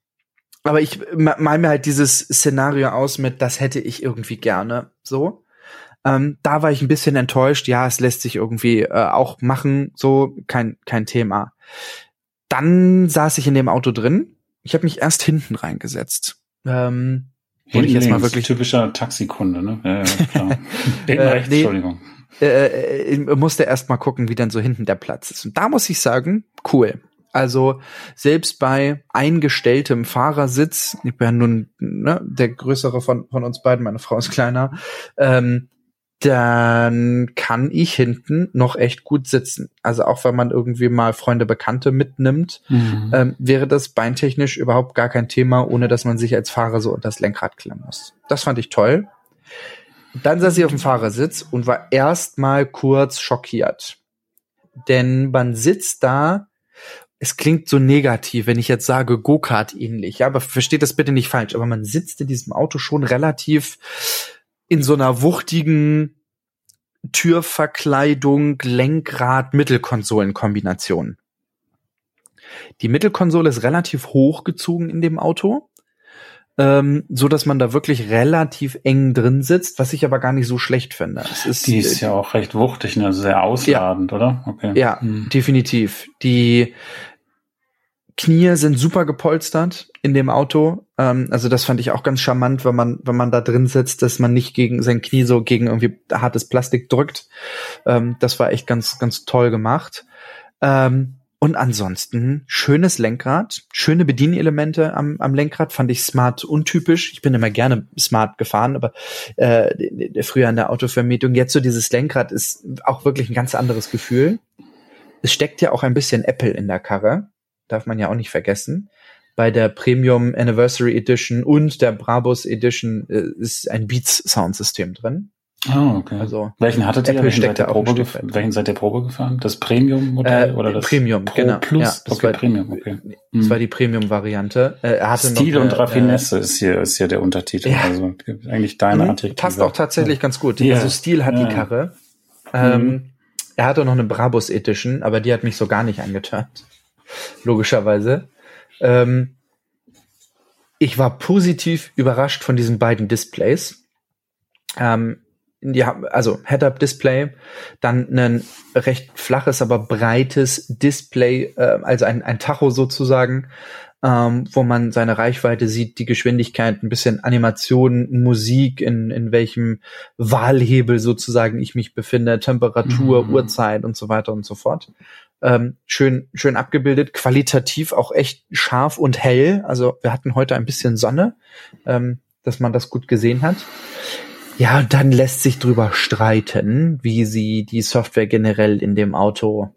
aber ich ma- mal mir halt dieses Szenario aus mit, das hätte ich irgendwie gerne, so. Ähm, da war ich ein bisschen enttäuscht. Ja, es lässt sich irgendwie äh, auch machen, so kein kein Thema. Dann saß ich in dem Auto drin. Ich habe mich erst hinten reingesetzt. Ähm, Wollte ich jetzt mal wirklich- typischer Taxikunde, ne? Ja, ja, klar. Äh, rechts, nee. Entschuldigung. äh, ich musste erst mal gucken, wie denn so hinten der Platz ist. Und da muss ich sagen, cool. Also selbst bei eingestelltem Fahrersitz, ich bin ja nun ne, der größere von, von uns beiden, meine Frau ist kleiner, ähm, dann kann ich hinten noch echt gut sitzen. Also auch wenn man irgendwie mal Freunde, Bekannte mitnimmt, Mhm. ähm, wäre das beintechnisch überhaupt gar kein Thema, ohne dass man sich als Fahrer so unter das Lenkrad klemmen muss. Das fand ich toll. Dann saß ich auf dem Fahrersitz und war erstmal kurz schockiert. Denn man sitzt da, es klingt so negativ, wenn ich jetzt sage Go-Kart ähnlich, ja, aber versteht das bitte nicht falsch, aber man sitzt in diesem Auto schon relativ in so einer wuchtigen Türverkleidung, Lenkrad, Mittelkonsolen-Kombination. Die Mittelkonsole ist relativ hochgezogen in dem Auto, ähm, so dass man da wirklich relativ eng drin sitzt, was ich aber gar nicht so schlecht finde. Es ist, Die ist ja auch recht wuchtig, ne? Also sehr ausladend, oder? Okay. ja, Mhm. definitiv. Die Knie sind super gepolstert in dem Auto. Ähm, also das fand ich auch ganz charmant, wenn man, wenn man da drin sitzt, dass man nicht gegen sein Knie so gegen irgendwie hartes Plastik drückt. Ähm, das war echt ganz, ganz toll gemacht. Ähm, und ansonsten schönes Lenkrad, schöne Bedienelemente am, am Lenkrad, fand ich smart untypisch. Ich bin immer gerne smart gefahren, aber äh, früher an der Autovermietung. Jetzt so dieses Lenkrad ist auch wirklich ein ganz anderes Gefühl. Es steckt ja auch ein bisschen Apple in der Karre, darf man ja auch nicht vergessen. Bei der Premium Anniversary Edition und der Brabus Edition äh, ist ein Beats Soundsystem drin. Ah, okay. Also welchen hattet ihr? Welchen steckt seid, ihr Probe welchen seid ihr Probe gefahren? Das Premium-Modell Äh, oder das Premium, Pro genau. Plus? Ja, das okay, war- Premium, okay. das Mhm. war die Premium-Variante. Äh, er hatte Stil noch und eine, Raffinesse ist hier ist hier der Untertitel. Ja. Also eigentlich deine Mhm, Adjektive. Passt auch tatsächlich ganz gut. Ja. Also Stil hat Ja. die Karre. Ähm, Mhm. Er hatte noch eine Brabus Edition, aber die hat mich so gar nicht angeturnt. Logischerweise. Ähm, ich war positiv überrascht von diesen beiden Displays. Ähm, haben, also Head-Up-Display, dann ein recht flaches, aber breites Display, äh, also ein, ein Tacho sozusagen, ähm, wo man seine Reichweite sieht, die Geschwindigkeit, ein bisschen Animation, Musik, in, in welchem Wahlhebel sozusagen ich mich befinde, Temperatur, Mhm. Uhrzeit und so weiter und so fort. Ähm, schön, schön abgebildet, qualitativ auch echt scharf und hell. Also wir hatten heute ein bisschen Sonne, ähm, dass man das gut gesehen hat. Ja, und dann lässt sich drüber streiten, wie sie die Software generell in dem Auto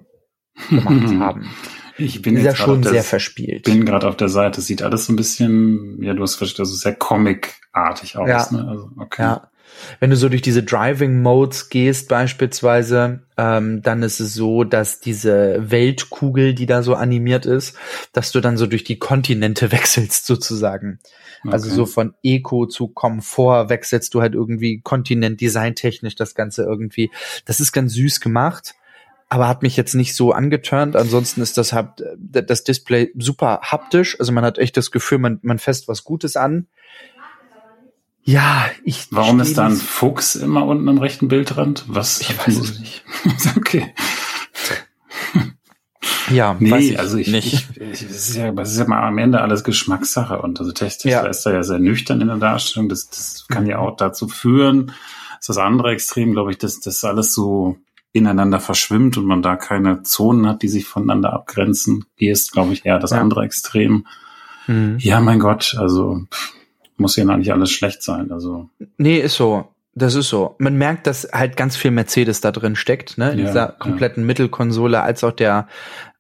gemacht haben. Ich bin ja schon sehr verspielt. bin gerade auf der Seite. Sieht alles so ein bisschen, ja, du hast verstanden, also sehr Comic-artig aus. Ja. Ne? Also, okay. Ja. Wenn du so durch diese Driving Modes gehst beispielsweise, ähm, dann ist es so, dass diese Weltkugel, die da so animiert ist, dass du dann so durch die Kontinente wechselst sozusagen. Okay. Also so von Eco zu Komfort wechselst du halt irgendwie Kontinent designtechnisch das Ganze irgendwie. Das ist ganz süß gemacht aber hat mich jetzt nicht so angeturnt. Ansonsten ist das das Display super haptisch. Also man hat echt das Gefühl, man, man fässt was Gutes an. Ja, ich. Warum ist da ein Fuchs immer unten am rechten Bildrand? Was? Ich weiß es nicht. okay. Ja, nee, ich also ich, nicht. Ich, ich, das ist ja, das ist ja mal am Ende alles Geschmackssache und also Tesla ja. ist da ja sehr nüchtern in der Darstellung. Das, das kann ja auch dazu führen. Das ist das andere Extrem, glaube ich, dass das alles so ineinander verschwimmt und man da keine Zonen hat, die sich voneinander abgrenzen. Hier ist, glaube ich, eher das ja. andere Extrem. Mhm. Ja, mein Gott, also pff, muss ja noch nicht alles schlecht sein. Also nee, ist so. Das ist so. Man merkt, dass halt ganz viel Mercedes da drin steckt, ne? In ja, dieser kompletten ja. Mittelkonsole, als auch der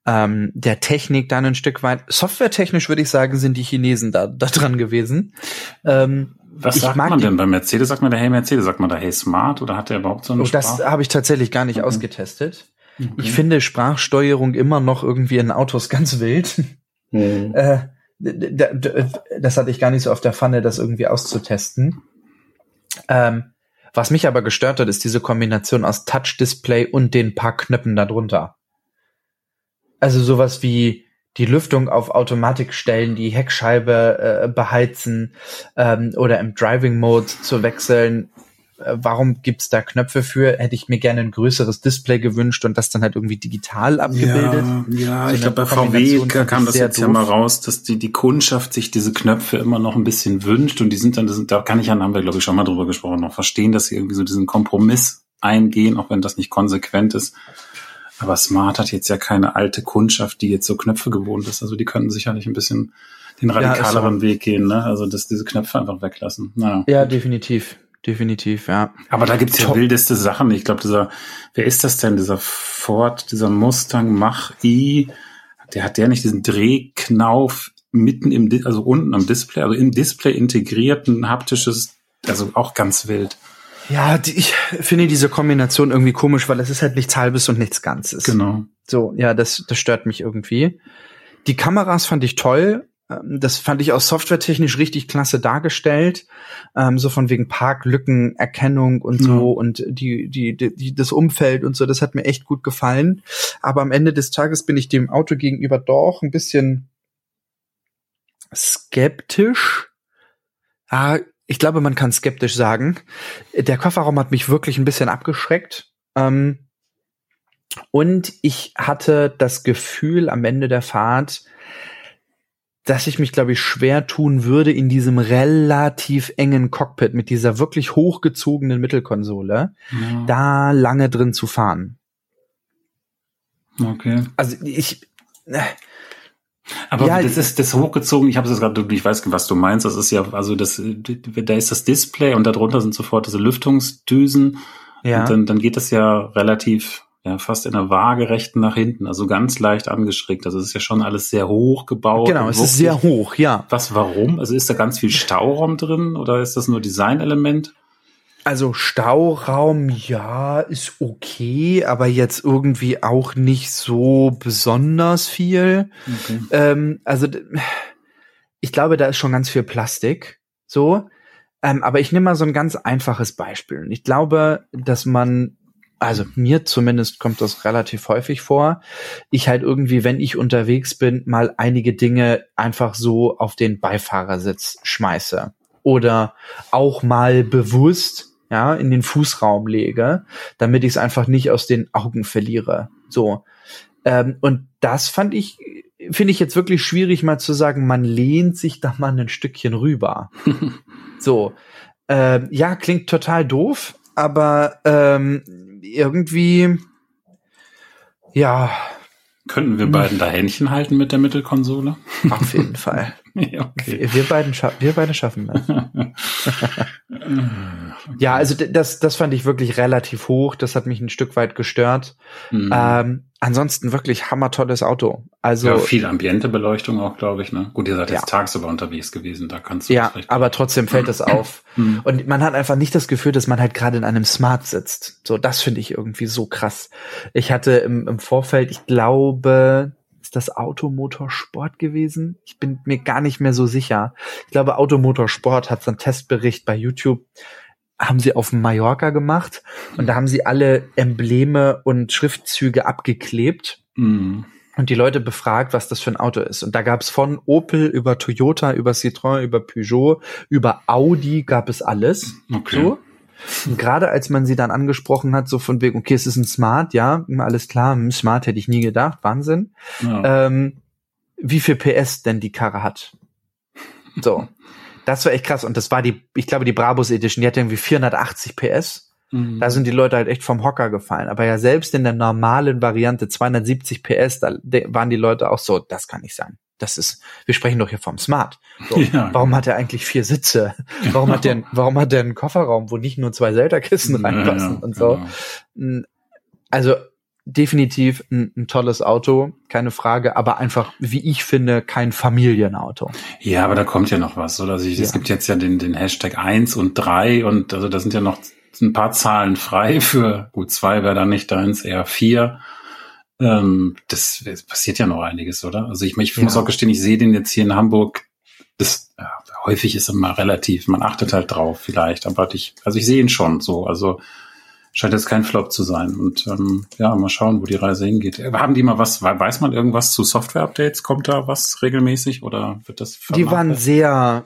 ähm, der Technik dann ein Stück weit. Softwaretechnisch würde ich sagen, sind die Chinesen da, da dran gewesen. Ähm, was sagt man denn bei Mercedes? Sagt man da Hey Mercedes? Sagt man da Hey Smart? Oder hat der überhaupt so eine oh, Das habe ich tatsächlich gar nicht mhm. ausgetestet. Mhm. Ich finde Sprachsteuerung immer noch irgendwie in Autos ganz wild. Mhm. Äh, das hatte ich gar nicht so auf der Pfanne, das irgendwie auszutesten. Ähm, was mich aber gestört hat, ist diese Kombination aus Touch-Display und den paar Knöpfen darunter. Also sowas wie die Lüftung auf Automatik stellen, die Heckscheibe äh, beheizen ähm, oder im Driving Mode zu wechseln. Äh, warum gibt's da Knöpfe für? Hätte ich mir gerne ein größeres Display gewünscht und das dann halt irgendwie digital abgebildet. Ja, ja so ich glaube bei VW kam das jetzt doof. ja mal raus, dass die die Kundschaft sich diese Knöpfe immer noch ein bisschen wünscht und die sind dann, sind, da kann ich ja, haben wir glaube ich schon mal drüber gesprochen, noch verstehen, dass sie irgendwie so diesen Kompromiss eingehen, auch wenn das nicht konsequent ist. Aber Smart hat jetzt ja keine alte Kundschaft, die jetzt so Knöpfe gewohnt ist. Also die könnten sicherlich ein bisschen den radikaleren ja, Weg gehen, ne? Also dass diese Knöpfe einfach weglassen. Naja. Ja, definitiv. Definitiv, ja. Aber da gibt's ja Top. wildeste Sachen. Ich glaube, dieser, wer ist das denn? Dieser Ford, dieser Mustang Mach-I, der hat der nicht diesen Drehknauf mitten im, also unten am Display, also im Display integrierten haptisches, also auch ganz wild. Ja, die, ich finde diese Kombination irgendwie komisch, weil es ist halt nichts Halbes und nichts Ganzes. Genau. So, ja, das, das stört mich irgendwie. Die Kameras fand ich toll. Ähm, das fand ich auch softwaretechnisch richtig klasse dargestellt. Ähm, so von wegen Parklückenerkennung und so mhm. und die, die, die, das Umfeld und so, das hat mir echt gut gefallen. Aber am Ende des Tages bin ich dem Auto gegenüber doch ein bisschen skeptisch. Ah, ich glaube, man kann skeptisch sagen. Der Kofferraum hat mich wirklich ein bisschen abgeschreckt. Ähm, und ich hatte das Gefühl am Ende der Fahrt, dass ich mich, glaube ich, schwer tun würde, in diesem relativ engen Cockpit mit dieser wirklich hochgezogenen Mittelkonsole ja. da lange drin zu fahren. Okay. Also ich, äh, aber ja, das ist das hochgezogen, ich habe es gerade, ich weiß, was du meinst, das ist ja, also das, da ist das Display und darunter sind sofort diese Lüftungsdüsen. Ja. Und dann, dann geht das ja relativ, ja, fast in der waagerechten nach hinten, also ganz leicht angeschrägt. Also es ist ja schon alles sehr hoch gebaut. Genau, es ist sehr hoch, ja. Was, warum? Also ist da ganz viel Stauraum drin oder ist das nur Designelement? Also Stauraum, ja, ist okay, aber jetzt irgendwie auch nicht so besonders viel. Okay. Ähm, also ich glaube, da ist schon ganz viel Plastik. So. Ähm, aber ich nehme mal so ein ganz einfaches Beispiel. ich glaube, dass man, also mir zumindest kommt das relativ häufig vor, ich halt irgendwie, wenn ich unterwegs bin, mal einige Dinge einfach so auf den Beifahrersitz schmeiße. Oder auch mal bewusst ja, in den Fußraum lege, damit ich es einfach nicht aus den Augen verliere. So. Ähm, und das fand ich, finde ich jetzt wirklich schwierig mal zu sagen, man lehnt sich da mal ein Stückchen rüber. so. Ähm, ja, klingt total doof, aber ähm, irgendwie, ja. Könnten wir beiden da Händchen halten mit der Mittelkonsole? Auf jeden Fall. Ja, okay. wir, beiden wir beide schaffen das. ja, also das, das fand ich wirklich relativ hoch. Das hat mich ein Stück weit gestört. Mhm. Ähm, ansonsten wirklich hammertolles Auto. Also ja, viel Ambientebeleuchtung auch, glaube ich. Ne? Gut, ihr seid ja. jetzt tagsüber unterwegs gewesen, da kannst du ja, aber trotzdem fällt das auf. Mhm. Und man hat einfach nicht das Gefühl, dass man halt gerade in einem Smart sitzt. So, das finde ich irgendwie so krass. Ich hatte im, im Vorfeld, ich glaube, ist das Automotorsport gewesen? Ich bin mir gar nicht mehr so sicher. Ich glaube, Automotorsport hat so einen Testbericht bei YouTube haben sie auf Mallorca gemacht und da haben sie alle Embleme und Schriftzüge abgeklebt. Mhm und die Leute befragt, was das für ein Auto ist. Und da gab es von Opel über Toyota, über Citroën, über Peugeot, über Audi gab es alles. Okay. So. Und gerade als man sie dann angesprochen hat, so von wegen, okay, es ist ein Smart, ja, alles klar, Smart hätte ich nie gedacht, Wahnsinn. Ja. Ähm, wie viel PS denn die Karre hat. So. Das war echt krass. Und das war die, ich glaube, die Brabus Edition, die hat irgendwie 480 PS. Mhm. Da sind die Leute halt echt vom Hocker gefallen. Aber ja, selbst in der normalen Variante 270 PS, da waren die Leute auch so, das kann nicht sein das ist, wir sprechen doch hier vom Smart. So, ja, warum hat er eigentlich vier Sitze? Warum hat der, warum hat der einen Kofferraum, wo nicht nur zwei Zelda-Kisten reinpassen ja, und so? Genau. Also definitiv ein, ein, tolles Auto, keine Frage, aber einfach, wie ich finde, kein Familienauto. Ja, aber da kommt ja noch was, oder? Also es ja. gibt jetzt ja den, den Hashtag eins und drei und also da sind ja noch ein paar Zahlen frei für, gut, zwei wäre dann nicht deins, eher vier. Ähm, das, das passiert ja noch einiges, oder? Also ich, ich ja. muss auch gestehen, ich sehe den jetzt hier in Hamburg. Das ja, häufig ist immer relativ, man achtet halt drauf vielleicht, aber ich, also ich sehe ihn schon so. Also scheint jetzt kein Flop zu sein. Und ähm, ja, mal schauen, wo die Reise hingeht. Haben die mal was, weiß man irgendwas zu Software-Updates? Kommt da was regelmäßig oder wird das Die waren sehr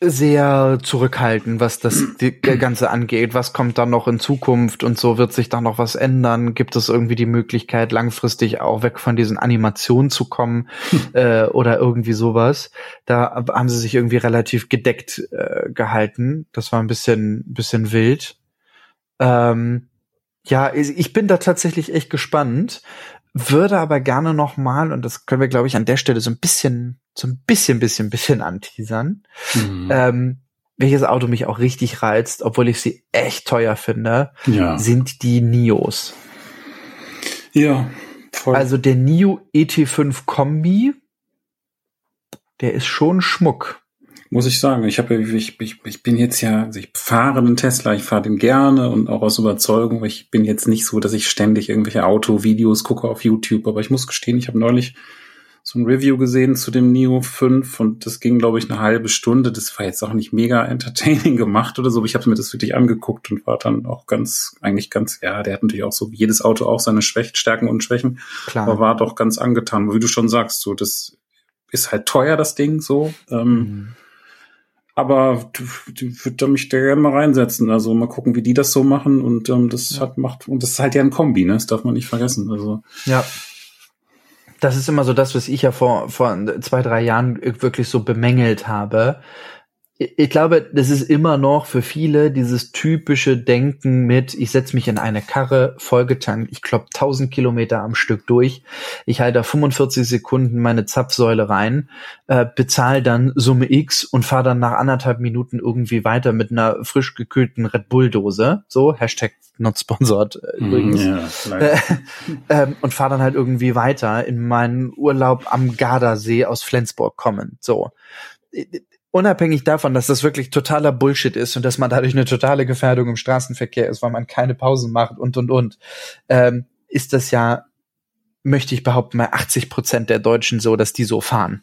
sehr zurückhaltend, was das Ganze angeht. Was kommt da noch in Zukunft und so wird sich da noch was ändern? Gibt es irgendwie die Möglichkeit, langfristig auch weg von diesen Animationen zu kommen äh, oder irgendwie sowas? Da haben sie sich irgendwie relativ gedeckt äh, gehalten. Das war ein bisschen, bisschen wild. Ähm, ja, ich bin da tatsächlich echt gespannt würde aber gerne noch mal und das können wir glaube ich an der Stelle so ein bisschen so ein bisschen bisschen bisschen anteasern mhm. ähm, welches Auto mich auch richtig reizt obwohl ich sie echt teuer finde ja. sind die Nios ja voll. also der Nio ET5 Kombi der ist schon Schmuck muss ich sagen. Ich habe, ich, ich, ich bin jetzt ja, also ich fahre den Tesla, ich fahre den gerne und auch aus Überzeugung. Ich bin jetzt nicht so, dass ich ständig irgendwelche Autovideos gucke auf YouTube, aber ich muss gestehen, ich habe neulich so ein Review gesehen zu dem Neo 5 und das ging, glaube ich, eine halbe Stunde. Das war jetzt auch nicht mega entertaining gemacht oder so, aber ich habe mir das wirklich angeguckt und war dann auch ganz, eigentlich ganz, ja, der hat natürlich auch so wie jedes Auto auch seine Schwächen, Stärken und Schwächen, Klar. aber war doch ganz angetan. Wie du schon sagst, so, das ist halt teuer, das Ding so. Ähm, mhm. Aber ich würde mich da gerne mal reinsetzen. Also mal gucken, wie die das so machen. Und ähm, das ja. hat macht, und das ist halt ja ein Kombi, ne? Das darf man nicht vergessen. Also. Ja. Das ist immer so das, was ich ja vor, vor zwei, drei Jahren wirklich so bemängelt habe ich glaube, das ist immer noch für viele dieses typische Denken mit, ich setze mich in eine Karre, vollgetankt, ich klopp 1000 Kilometer am Stück durch, ich halte 45 Sekunden meine Zapfsäule rein, äh, bezahle dann Summe X und fahre dann nach anderthalb Minuten irgendwie weiter mit einer frisch gekühlten Red Bull Dose, so, Hashtag not sponsored äh, mhm, übrigens, ja, äh, äh, und fahre dann halt irgendwie weiter in meinen Urlaub am Gardasee aus Flensburg kommen, so unabhängig davon, dass das wirklich totaler Bullshit ist und dass man dadurch eine totale Gefährdung im Straßenverkehr ist, weil man keine Pausen macht und und und, ähm, ist das ja, möchte ich behaupten, bei 80 Prozent der Deutschen so, dass die so fahren.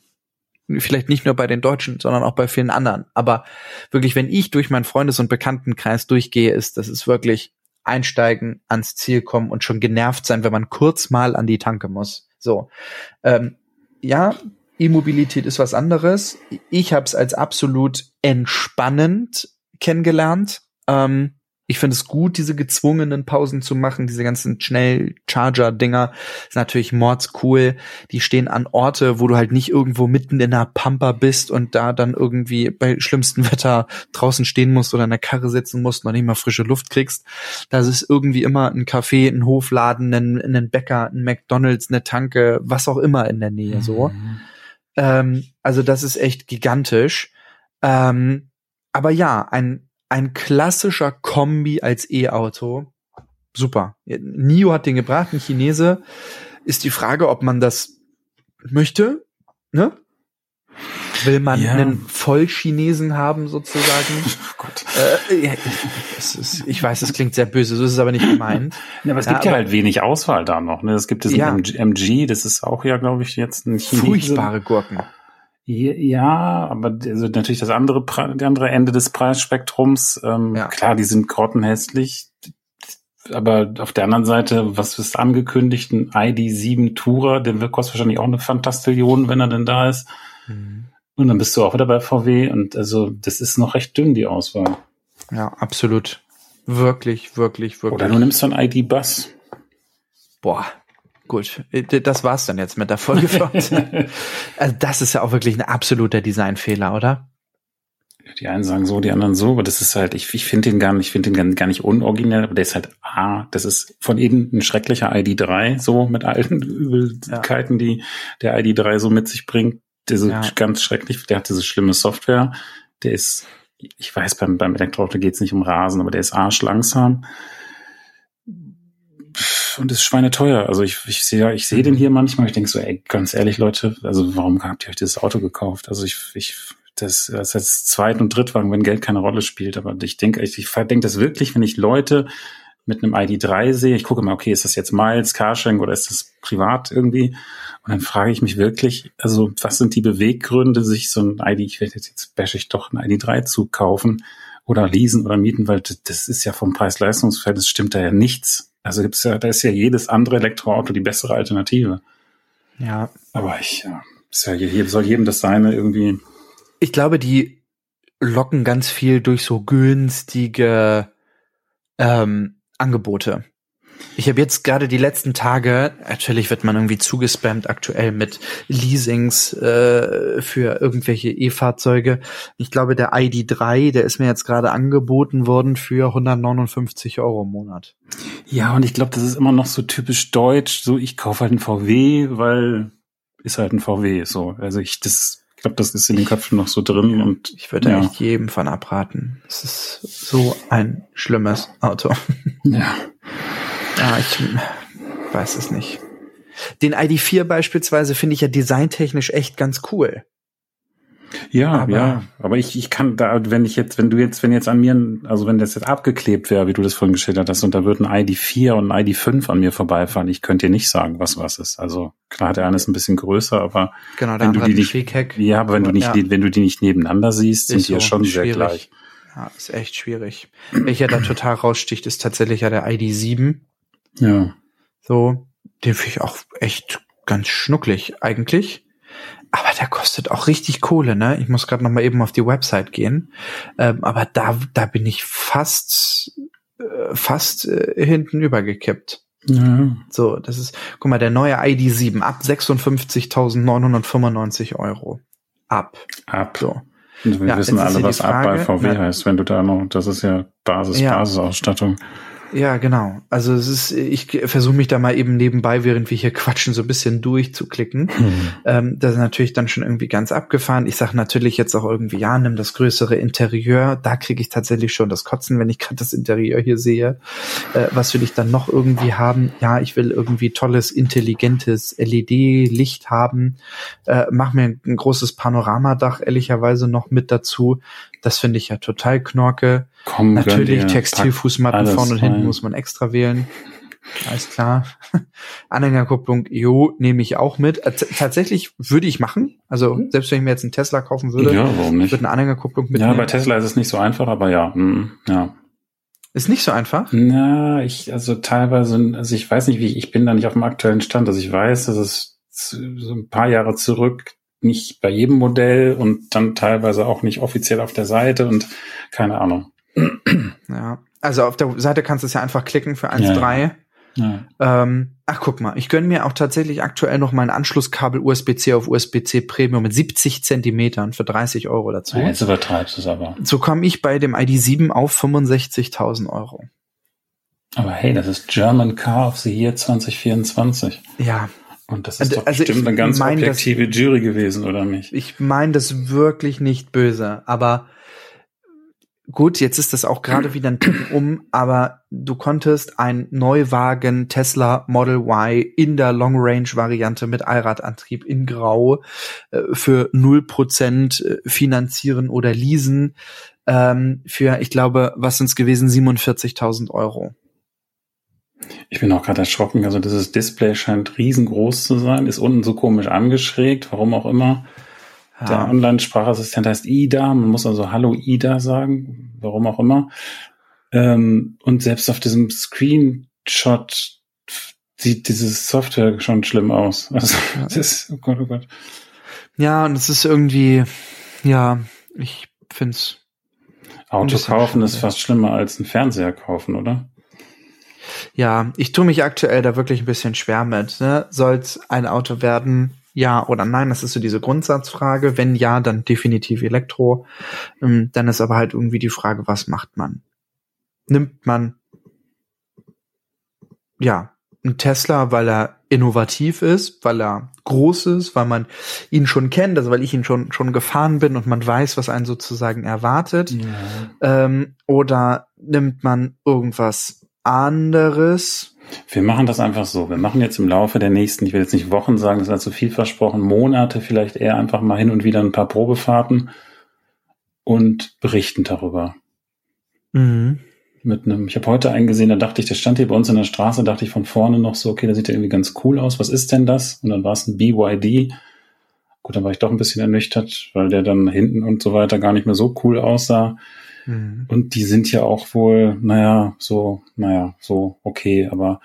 Vielleicht nicht nur bei den Deutschen, sondern auch bei vielen anderen. Aber wirklich, wenn ich durch meinen Freundes- und Bekanntenkreis durchgehe, ist, das ist wirklich einsteigen, ans Ziel kommen und schon genervt sein, wenn man kurz mal an die Tanke muss. So. Ähm, ja, E-Mobilität ist was anderes. Ich habe es als absolut entspannend kennengelernt. Ähm, ich finde es gut, diese gezwungenen Pausen zu machen, diese ganzen Schnell-Charger-Dinger. Ist natürlich mordscool. Die stehen an Orte, wo du halt nicht irgendwo mitten in der Pampa bist und da dann irgendwie bei schlimmstem Wetter draußen stehen musst oder in der Karre sitzen musst und nicht mal frische Luft kriegst. Das ist irgendwie immer ein Café, ein Hofladen, ein, ein Bäcker, ein McDonalds, eine Tanke, was auch immer in der Nähe so. Ähm, also das ist echt gigantisch. Ähm, aber ja, ein, ein klassischer Kombi als E-Auto. Super. NIO hat den gebracht, ein Chinese. Ist die Frage, ob man das möchte, ne? Will man ja. einen Vollchinesen haben sozusagen? Oh äh, ja, ist, ich weiß, das klingt sehr böse, so ist es aber nicht gemeint. Ja, aber es gibt ja, ja halt wenig Auswahl da noch. Ne? Es gibt diesen ja. MG, das ist auch ja, glaube ich, jetzt ein Chinese. Furchtbare Gurken. Ja, aber also natürlich das andere, der andere Ende des Preisspektrums. Ähm, ja. Klar, die sind grottenhässlich. Aber auf der anderen Seite, was ist angekündigt? Ein ID7 Tourer, der kostet wahrscheinlich auch eine Fantastillion, wenn er denn da ist. Mhm. Und dann bist du auch wieder bei VW und also das ist noch recht dünn, die Auswahl. Ja, absolut. Wirklich, wirklich, wirklich. Oder du nimmst dann ID-Bus. Boah, gut. Das war's dann jetzt mit der Folge. also das ist ja auch wirklich ein absoluter Designfehler, oder? Die einen sagen so, die anderen so, aber das ist halt, ich, ich finde den gar nicht, ich finde den gar nicht unoriginell, aber der ist halt A, das ist von innen ein schrecklicher ID3, so mit allen Übelkeiten, ja. die der ID3 so mit sich bringt. Der ist ja. ganz schrecklich, der hat diese schlimme Software, der ist, ich weiß, beim, beim Elektroauto geht es nicht um Rasen, aber der ist arschlangsam und ist schweineteuer. Also ich, ich sehe ich sehe den hier manchmal, ich denke so, ey, ganz ehrlich, Leute, also warum habt ihr euch dieses Auto gekauft? Also ich, ich das, das ist jetzt Zweit- und Drittwagen, wenn Geld keine Rolle spielt. Aber ich denke, ich, ich denke das wirklich, wenn ich Leute mit einem ID3 sehe, ich gucke mal, okay, ist das jetzt Miles, Carsharing oder ist das privat irgendwie? Und dann frage ich mich wirklich, also was sind die Beweggründe, sich so ein ID, ich werde jetzt, jetzt bash ich doch ein ID3 zu kaufen oder leasen oder mieten, weil das ist ja vom Preis-Leistungsfeld, das stimmt da ja nichts. Also gibt's ja, da ist ja jedes andere Elektroauto die bessere Alternative. Ja. Aber ich, ja, ist ja, hier soll jedem das seine irgendwie ich glaube, die locken ganz viel durch so günstige ähm, Angebote. Ich habe jetzt gerade die letzten Tage, natürlich wird man irgendwie zugespammt aktuell mit Leasings äh, für irgendwelche E-Fahrzeuge. Ich glaube, der ID3, der ist mir jetzt gerade angeboten worden für 159 Euro im Monat. Ja, und ich glaube, das ist immer noch so typisch deutsch. So, ich kaufe halt einen VW, weil ist halt ein VW. So, also ich das glaube, das ist in den Köpfen noch so drin und ich würde ja. echt jedem von abraten. Es ist so ein schlimmes Auto. Ja. Ja, ich weiß es nicht. Den ID4 beispielsweise finde ich ja designtechnisch echt ganz cool. Ja, aber, ja, aber ich, ich kann da, wenn ich jetzt, wenn du jetzt, wenn jetzt an mir, also wenn das jetzt abgeklebt wäre, wie du das vorhin geschildert hast, und da würden ID4 und ID5 an mir vorbeifahren, ich könnte dir nicht sagen, was was ist. Also klar, der eine ist ein bisschen größer, aber genau, wenn du die nicht, ja, aber wenn du nicht, ja. wenn du die nicht nebeneinander siehst, sind die ja schon schwierig. sehr gleich. Ja, ist echt schwierig. Welcher da total raussticht, ist tatsächlich ja der ID7. Ja. So, den finde ich auch echt ganz schnucklig eigentlich. Aber der kostet auch richtig Kohle, ne? Ich muss gerade noch mal eben auf die Website gehen. Ähm, aber da, da bin ich fast, äh, fast äh, hinten übergekippt. Ja. So, das ist, guck mal, der neue ID7 ab 56.995 Euro. Ab. Ab. So. Und wir ja, wissen alle, was Frage, ab bei VW na, heißt, wenn du da noch, das ist ja Basis, ja. Basisausstattung. Ja, genau. Also es ist, ich versuche mich da mal eben nebenbei, während wir hier quatschen, so ein bisschen durchzuklicken. Hm. Ähm, das ist natürlich dann schon irgendwie ganz abgefahren. Ich sage natürlich jetzt auch irgendwie, ja, nimm das größere Interieur. Da kriege ich tatsächlich schon das Kotzen, wenn ich gerade das Interieur hier sehe. Äh, was will ich dann noch irgendwie haben? Ja, ich will irgendwie tolles, intelligentes LED-Licht haben. Äh, mach mir ein, ein großes Panoramadach ehrlicherweise noch mit dazu. Das finde ich ja total knorke. Komm, Natürlich Textilfußmatten vorne und hinten muss man extra wählen. Alles klar. Anhängerkupplung, jo, nehme ich auch mit. Äh, tatsächlich würde ich machen. Also mhm. selbst wenn ich mir jetzt einen Tesla kaufen würde, ja, warum nicht? würde eine Anhängerkupplung mitnehmen. Ja, bei Tesla ist es nicht so einfach, aber ja, mm, ja. Ist nicht so einfach? Na, ich, also teilweise, also ich weiß nicht, wie, ich bin da nicht auf dem aktuellen Stand. Also ich weiß, dass es so ein paar Jahre zurück nicht bei jedem Modell und dann teilweise auch nicht offiziell auf der Seite und keine Ahnung. Ja, also auf der Seite kannst du es ja einfach klicken für 1.3. Ja, ja. Ähm, ach, guck mal, ich gönne mir auch tatsächlich aktuell noch mein Anschlusskabel USB-C auf USB-C Premium mit 70 Zentimetern für 30 Euro dazu. Ja, jetzt übertreibst du es aber. So komme ich bei dem ID7 auf 65.000 Euro. Aber hey, das ist German Car of the Year 2024. Ja, Und das ist also, doch also bestimmt eine ganz mein, objektive das, Jury gewesen, oder nicht? Ich meine das wirklich nicht böse, aber gut, jetzt ist das auch gerade wieder ein Tipp um, aber du konntest ein Neuwagen Tesla Model Y in der Long Range Variante mit Allradantrieb in Grau äh, für 0% äh, finanzieren oder leasen ähm, für, ich glaube, was sind es gewesen, 47.000 Euro. Ich bin auch gerade erschrocken. Also dieses Display scheint riesengroß zu sein, ist unten so komisch angeschrägt, warum auch immer. Ja. Der Online-Sprachassistent heißt Ida. Man muss also Hallo Ida sagen, warum auch immer. Ähm, und selbst auf diesem Screenshot sieht diese Software schon schlimm aus. Also das ist, oh Gott, oh Gott. Ja, und es ist irgendwie, ja, ich find's. Auto kaufen ist fast schlimmer als ein Fernseher kaufen, oder? Ja, ich tue mich aktuell da wirklich ein bisschen schwer mit. Ne? Soll es ein Auto werden? Ja oder nein? Das ist so diese Grundsatzfrage. Wenn ja, dann definitiv Elektro. Ähm, dann ist aber halt irgendwie die Frage, was macht man? Nimmt man ja ein Tesla, weil er innovativ ist, weil er groß ist, weil man ihn schon kennt, also weil ich ihn schon schon gefahren bin und man weiß, was einen sozusagen erwartet. Ja. Ähm, oder nimmt man irgendwas anderes. Wir machen das einfach so. Wir machen jetzt im Laufe der nächsten, ich will jetzt nicht Wochen sagen, das ist zu viel versprochen, Monate vielleicht eher einfach mal hin und wieder ein paar Probefahrten und berichten darüber. Mhm. Mit einem, ich habe heute einen gesehen, da dachte ich, der stand hier bei uns in der Straße, dachte ich von vorne noch so, okay, da sieht er irgendwie ganz cool aus. Was ist denn das? Und dann war es ein BYD. Gut, dann war ich doch ein bisschen ernüchtert, weil der dann hinten und so weiter gar nicht mehr so cool aussah. Mhm. Und die sind ja auch wohl, naja, so, naja, so okay, aber,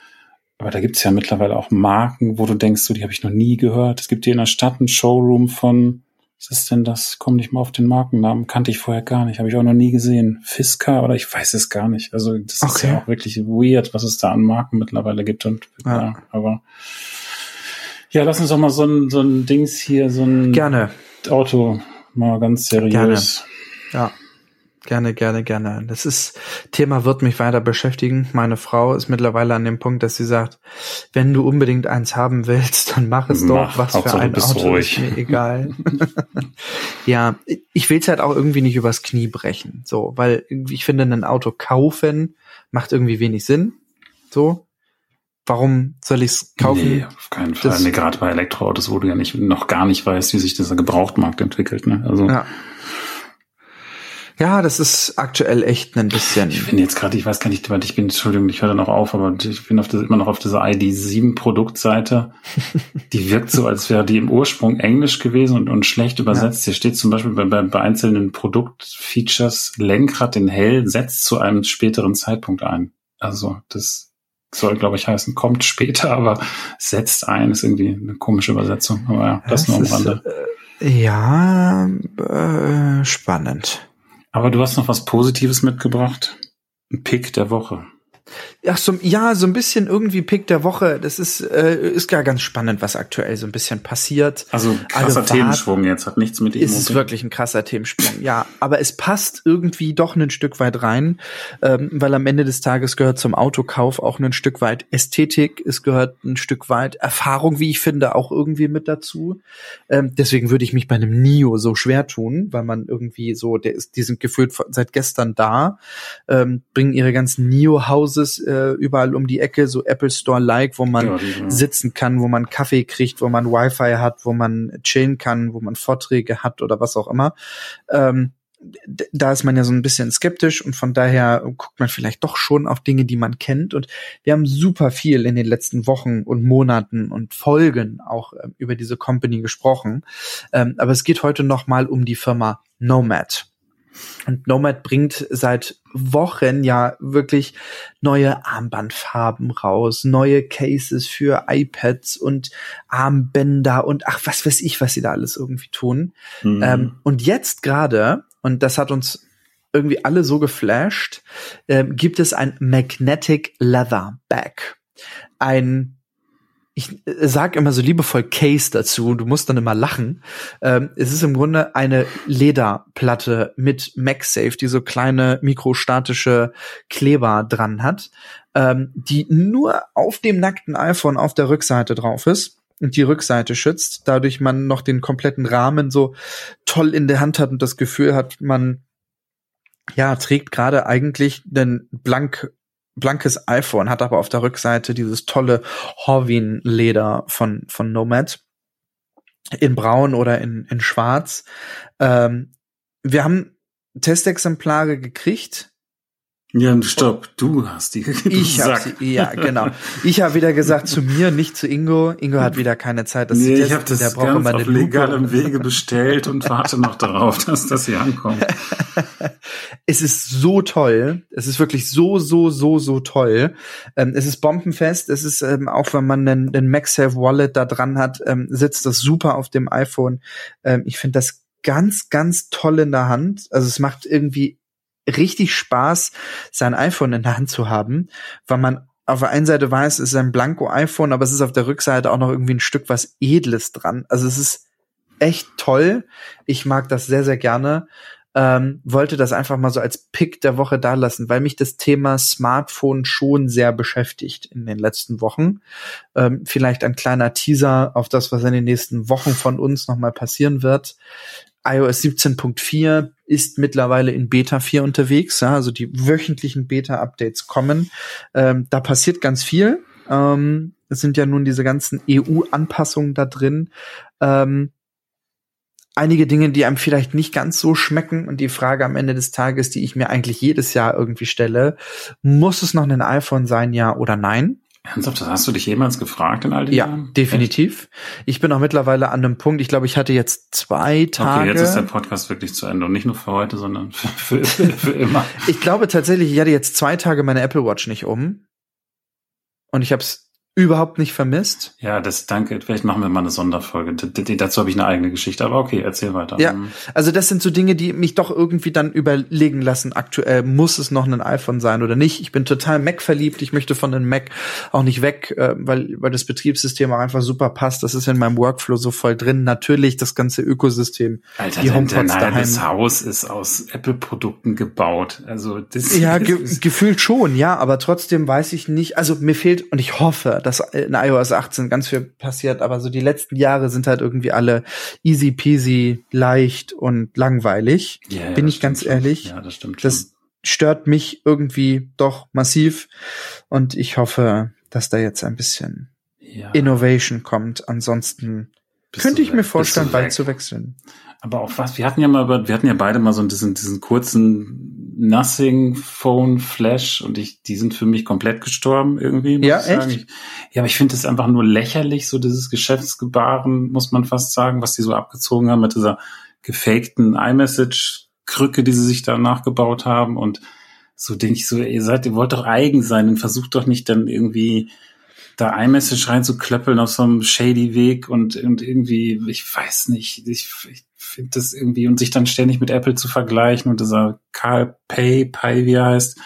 aber da gibt's ja mittlerweile auch Marken, wo du denkst, so, die habe ich noch nie gehört. Es gibt hier in der Stadt einen Showroom von, was ist denn das? Komm nicht mal auf den Markennamen, kannte ich vorher gar nicht, habe ich auch noch nie gesehen. Fisker oder ich weiß es gar nicht. Also das okay. ist ja auch wirklich weird, was es da an Marken mittlerweile gibt und ja, ja aber ja, lass uns doch mal so ein, so ein Dings hier, so ein Gerne. Auto mal ganz seriös. Gerne. Ja. Gerne, gerne, gerne. Das ist, Thema wird mich weiter beschäftigen. Meine Frau ist mittlerweile an dem Punkt, dass sie sagt, wenn du unbedingt eins haben willst, dann mach es mach, doch. Was für ein Auto ruhig. ist mir egal. ja, ich will es halt auch irgendwie nicht übers Knie brechen. So, weil ich finde, ein Auto kaufen macht irgendwie wenig Sinn. So. Warum soll ich es kaufen? Nee, auf keinen Fall. nee, gerade bei Elektroautos, wo du ja nicht, noch gar nicht weißt, wie sich dieser Gebrauchtmarkt entwickelt. Ne? Also ja. Ja, das ist aktuell echt ein bisschen. Ich finde jetzt gerade, ich weiß gar nicht, ich bin, Entschuldigung, ich höre da noch auf, aber ich bin das, immer noch auf dieser ID7 Produktseite. die wirkt so, als wäre die im Ursprung Englisch gewesen und, und schlecht übersetzt. Ja. Hier steht zum Beispiel bei, bei, bei einzelnen Produktfeatures, Lenkrad in hell setzt zu einem späteren Zeitpunkt ein. Also, das soll, glaube ich, heißen, kommt später, aber setzt ein, ist irgendwie eine komische Übersetzung. Aber ja, das, das nur am Rande. Äh, ja, äh, spannend. Aber du hast noch was Positives mitgebracht. Ein Pick der Woche. Ach so, ja, so ein bisschen irgendwie Pick der Woche. Das ist, äh, ist gar ganz spannend, was aktuell so ein bisschen passiert. Also krasser Themenschwung jetzt, hat nichts mit ihm. Ist es wirklich ein krasser Themensprung, ja. Aber es passt irgendwie doch ein Stück weit rein, ähm, weil am Ende des Tages gehört zum Autokauf auch ein Stück weit Ästhetik, es gehört ein Stück weit Erfahrung, wie ich finde, auch irgendwie mit dazu. Ähm, deswegen würde ich mich bei einem Nio so schwer tun, weil man irgendwie so, der ist, die sind gefühlt seit gestern da, ähm, bringen ihre ganzen Nio-Houses äh, überall um die Ecke, so Apple Store-like, wo man ja, sitzen kann, wo man Kaffee kriegt, wo man Wi-Fi hat, wo man chillen kann, wo man Vorträge hat oder was auch immer. Ähm, da ist man ja so ein bisschen skeptisch und von daher guckt man vielleicht doch schon auf Dinge, die man kennt. Und wir haben super viel in den letzten Wochen und Monaten und Folgen auch äh, über diese Company gesprochen. Ähm, aber es geht heute noch mal um die Firma Nomad. Und Nomad bringt seit Wochen ja wirklich neue Armbandfarben raus, neue Cases für iPads und Armbänder und ach, was weiß ich, was sie da alles irgendwie tun. Mhm. Ähm, und jetzt gerade, und das hat uns irgendwie alle so geflasht, äh, gibt es ein Magnetic Leather Bag. Ein ich äh, sag immer so liebevoll Case dazu, du musst dann immer lachen. Ähm, es ist im Grunde eine Lederplatte mit MagSafe, die so kleine mikrostatische Kleber dran hat, ähm, die nur auf dem nackten iPhone auf der Rückseite drauf ist. und die Rückseite schützt, dadurch man noch den kompletten Rahmen so toll in der Hand hat und das Gefühl hat, man ja trägt gerade eigentlich den blank blankes iPhone, hat aber auf der Rückseite dieses tolle Horwin-Leder von, von Nomad in braun oder in, in schwarz. Ähm, wir haben Testexemplare gekriegt ja, stopp, du hast die gesagt. Ich habe sie, ja, genau. Ich habe wieder gesagt zu mir, nicht zu Ingo. Ingo hat wieder keine Zeit, das nee. Ich habe das Der ganz auf legalem Wege bestellt und warte noch darauf, dass das hier ankommt. es ist so toll. Es ist wirklich so, so, so, so toll. Ähm, es ist bombenfest. Es ist, ähm, auch wenn man den, den MagSafe Wallet da dran hat, ähm, sitzt das super auf dem iPhone. Ähm, ich finde das ganz, ganz toll in der Hand. Also es macht irgendwie richtig Spaß, sein iPhone in der Hand zu haben, weil man auf der einen Seite weiß, es ist ein blanko iPhone, aber es ist auf der Rückseite auch noch irgendwie ein Stück was Edles dran. Also es ist echt toll. Ich mag das sehr, sehr gerne. Ähm, wollte das einfach mal so als Pick der Woche da lassen, weil mich das Thema Smartphone schon sehr beschäftigt in den letzten Wochen. Ähm, vielleicht ein kleiner Teaser auf das, was in den nächsten Wochen von uns nochmal passieren wird iOS 17.4 ist mittlerweile in Beta 4 unterwegs, ja, also die wöchentlichen Beta-Updates kommen. Ähm, da passiert ganz viel. Ähm, es sind ja nun diese ganzen EU-Anpassungen da drin. Ähm, einige Dinge, die einem vielleicht nicht ganz so schmecken und die Frage am Ende des Tages, die ich mir eigentlich jedes Jahr irgendwie stelle, muss es noch ein iPhone sein, ja oder nein? Ernsthaft, das hast du dich jemals gefragt in all den ja, Jahren? Ja, definitiv. Echt? Ich bin auch mittlerweile an einem Punkt, ich glaube, ich hatte jetzt zwei Tage. Okay, jetzt ist der Podcast wirklich zu Ende und nicht nur für heute, sondern für, für, für immer. ich glaube tatsächlich, ich hatte jetzt zwei Tage meine Apple Watch nicht um. Und ich habe es überhaupt nicht vermisst. Ja, das danke. Vielleicht machen wir mal eine Sonderfolge. D dazu habe ich eine eigene Geschichte, aber okay, erzähl weiter. Ja, mhm. also das sind so Dinge, die mich doch irgendwie dann überlegen lassen. Aktuell muss es noch ein iPhone sein oder nicht. Ich bin total Mac verliebt. Ich möchte von einem Mac auch nicht weg, äh, weil weil das Betriebssystem auch einfach super passt. Das ist in meinem Workflow so voll drin. Natürlich das ganze Ökosystem. Alter, die HomePods daheim. das Haus ist aus Apple-Produkten gebaut. Also das ja ge gefühlt schon, ja, aber trotzdem weiß ich nicht. Also mir fehlt und ich hoffe, dass in iOS 18 ganz viel passiert, aber so die letzten Jahre sind halt irgendwie alle easy peasy, leicht und langweilig. Ja, bin ich ganz ehrlich. Ja, das stimmt. Schon. Das stört mich irgendwie doch massiv und ich hoffe, dass da jetzt ein bisschen ja. Innovation kommt. Ansonsten bist könnte ich mir vorstellen, bald zu wechseln. Aber auch was, wir hatten ja mal, wir hatten ja beide mal so diesen, diesen kurzen Nothing Phone Flash und ich, die sind für mich komplett gestorben irgendwie. ja, echt? Ich, ja, aber ich finde es einfach nur lächerlich, so dieses Geschäftsgebaren, muss man fast sagen, was die so abgezogen haben mit dieser gefakten iMessage-Krücke, die sie sich da nachgebaut haben und so denke ich so, ihr seid, ihr wollt doch eigen sein und versucht doch nicht dann irgendwie da iMessage reinzuklöppeln auf so einem shady Weg und, und irgendwie, ich weiß nicht, ich, ich finde das irgendwie und sich dann ständig mit Apple zu vergleichen und dieser Carl Pay, Pay, wie er heißt,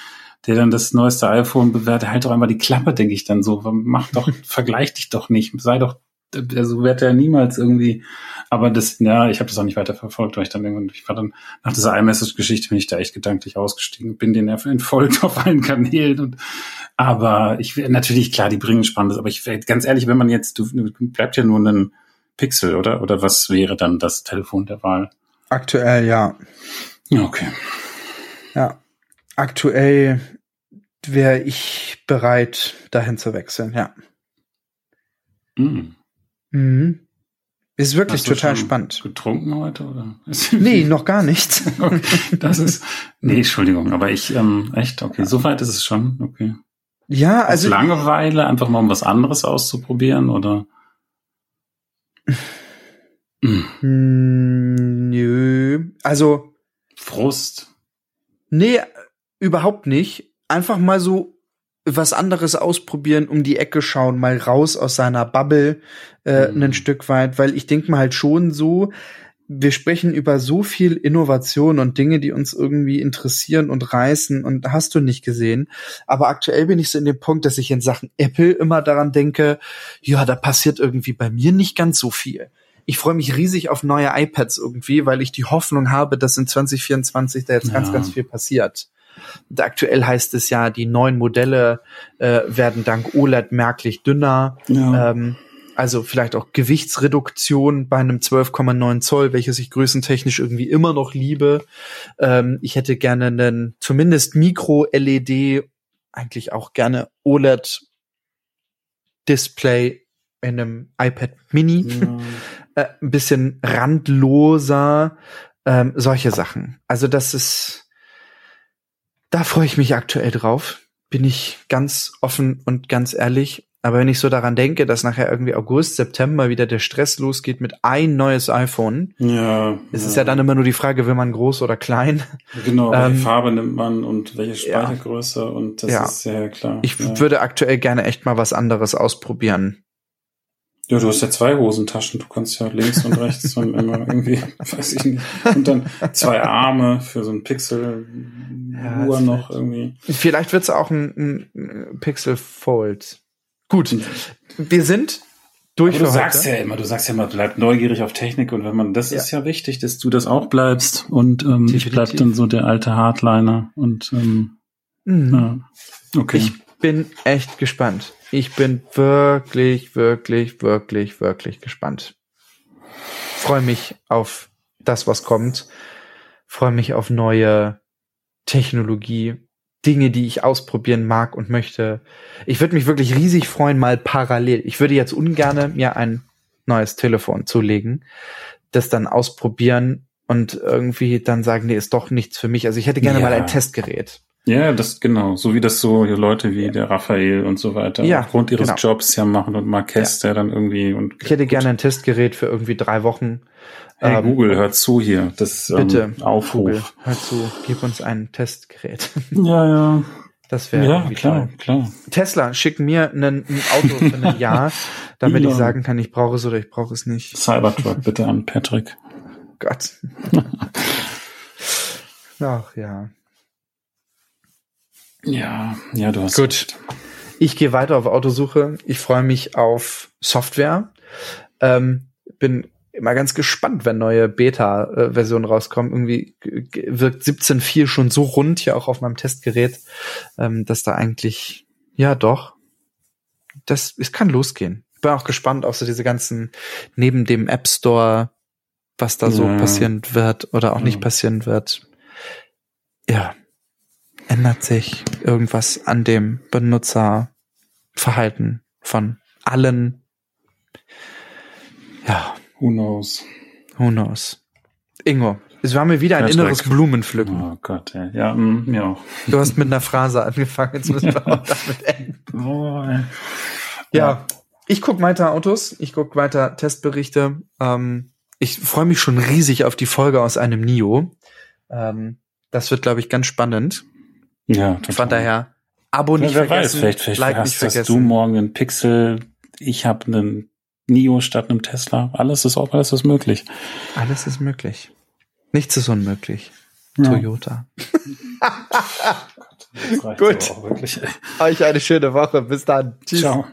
der dann das neueste iPhone bewertet, halt doch einmal die Klappe, denke ich dann so. Mach doch, vergleich dich doch nicht, sei doch, also wird er niemals irgendwie. Aber das, ja, ich habe das auch nicht weiter verfolgt, weil ich dann irgendwann, ich war dann nach dieser iMessage-Geschichte bin ich da echt gedanklich ausgestiegen, bin den entfolgt auf allen Kanälen und aber ich natürlich klar, die bringen Spannendes, aber ich ganz ehrlich, wenn man jetzt, du bleibt ja nur ein Pixel, oder? Oder was wäre dann das Telefon der Wahl? Aktuell, ja. Okay. Ja. Aktuell wäre ich bereit, dahin zu wechseln, ja. Mhm. Mhm. Ist wirklich total spannend. Getrunken heute oder? nee, noch gar nicht. okay, das ist. Nee, Entschuldigung, aber ich ähm, echt okay. So weit ist es schon. Okay. Ja, also Aus Langeweile einfach mal um was anderes auszuprobieren oder? Hm, nö. Also. Frust. Nee, überhaupt nicht. Einfach mal so was anderes ausprobieren, um die Ecke schauen, mal raus aus seiner Bubble äh, mhm. ein Stück weit, weil ich denke mal halt schon so, wir sprechen über so viel Innovation und Dinge, die uns irgendwie interessieren und reißen und hast du nicht gesehen. Aber aktuell bin ich so in dem Punkt, dass ich in Sachen Apple immer daran denke, ja, da passiert irgendwie bei mir nicht ganz so viel. Ich freue mich riesig auf neue iPads irgendwie, weil ich die Hoffnung habe, dass in 2024 da jetzt ja. ganz, ganz viel passiert. Und aktuell heißt es ja, die neuen Modelle äh, werden dank OLED merklich dünner. Ja. Ähm, also vielleicht auch Gewichtsreduktion bei einem 12,9 Zoll, welches ich größentechnisch irgendwie immer noch liebe. Ähm, ich hätte gerne einen zumindest Mikro-LED, eigentlich auch gerne OLED-Display in einem iPad Mini. Ja. äh, ein bisschen randloser, ähm, solche Sachen. Also das ist, da freue ich mich aktuell drauf. Bin ich ganz offen und ganz ehrlich. Aber wenn ich so daran denke, dass nachher irgendwie August, September wieder der Stress losgeht mit ein neues iPhone, ja, es ja. ist ja dann immer nur die Frage, will man groß oder klein? Genau, welche ähm, Farbe nimmt man und welche Speichergröße ja. und das ja. ist sehr klar. Ich würde aktuell gerne echt mal was anderes ausprobieren. Ja, du hast ja zwei Hosentaschen. Du kannst ja links und rechts und immer irgendwie, weiß ich nicht. Und dann zwei Arme für so ein Pixel ja, Uhr noch irgendwie. Vielleicht wird's auch ein, ein Pixel Fold. Gut. Wir sind durch Aber du sagst ja immer, du sagst ja immer, bleib neugierig auf Technik und wenn man, das ja. ist ja wichtig, dass du das auch bleibst und ähm, ich bleib dann so der alte Hardliner und ähm, mhm. ja. okay. Ich bin echt gespannt. Ich bin wirklich, wirklich, wirklich, wirklich gespannt. Freue mich auf das, was kommt. Freue mich auf neue Technologie, Dinge, die ich ausprobieren mag und möchte. Ich würde mich wirklich riesig freuen, mal parallel. Ich würde jetzt ungerne mir ein neues Telefon zulegen, das dann ausprobieren und irgendwie dann sagen, nee, ist doch nichts für mich. Also ich hätte gerne ja. mal ein Testgerät. Ja, das genau, so wie das so Leute wie der Raphael und so weiter ja, aufgrund ihres genau. Jobs ja machen und Marquez, ja. der dann irgendwie und ich hätte gut. gerne ein Testgerät für irgendwie drei Wochen. Hey, ähm, Google, hör zu hier, das bitte ähm, Aufruf. Google, hör zu, gib uns ein Testgerät. Ja, ja. Das wäre ja, klar, toll. klar. Tesla, schick mir einen, ein Auto für ein Jahr, damit ja. ich sagen kann, ich brauche es oder ich brauche es nicht. Cybertruck bitte an Patrick. Gott. Ach ja. Ja, ja, du hast Gut. Recht. Ich gehe weiter auf Autosuche. Ich freue mich auf Software. Ähm, bin immer ganz gespannt, wenn neue Beta-Versionen rauskommen. Irgendwie wirkt 17.4 schon so rund hier auch auf meinem Testgerät, ähm, dass da eigentlich, ja doch, das, es kann losgehen. Bin auch gespannt auf so diese ganzen, neben dem App Store, was da so passieren wird oder auch ja. nicht passieren wird. Ja, ändert sich irgendwas an dem Benutzerverhalten von allen. Ja. Who knows? Who knows? Ingo, es war mir wieder ein inneres Blumenpflücken. Oh Gott, ja. Ja, mm, mir auch. Du hast mit einer Phrase angefangen, jetzt müssen wir auch damit enden. Oh, ja. ja, ich guck weiter Autos, ich guck weiter Testberichte. Ähm, ich freue mich schon riesig auf die Folge aus einem NIO. Ähm, das wird, glaube ich, ganz spannend. Ja, total. Von daher, Abo nicht ja, wer vergessen. Weiß, vielleicht, vielleicht like hast, nicht hast du morgen einen Pixel, ich habe einen Nio statt einem Tesla. Alles ist auch, alles ist möglich. Alles ist möglich. Nichts ist unmöglich. Ja. Toyota. Gut. Euch eine schöne Woche. Bis dann. Tschüss. Ciao.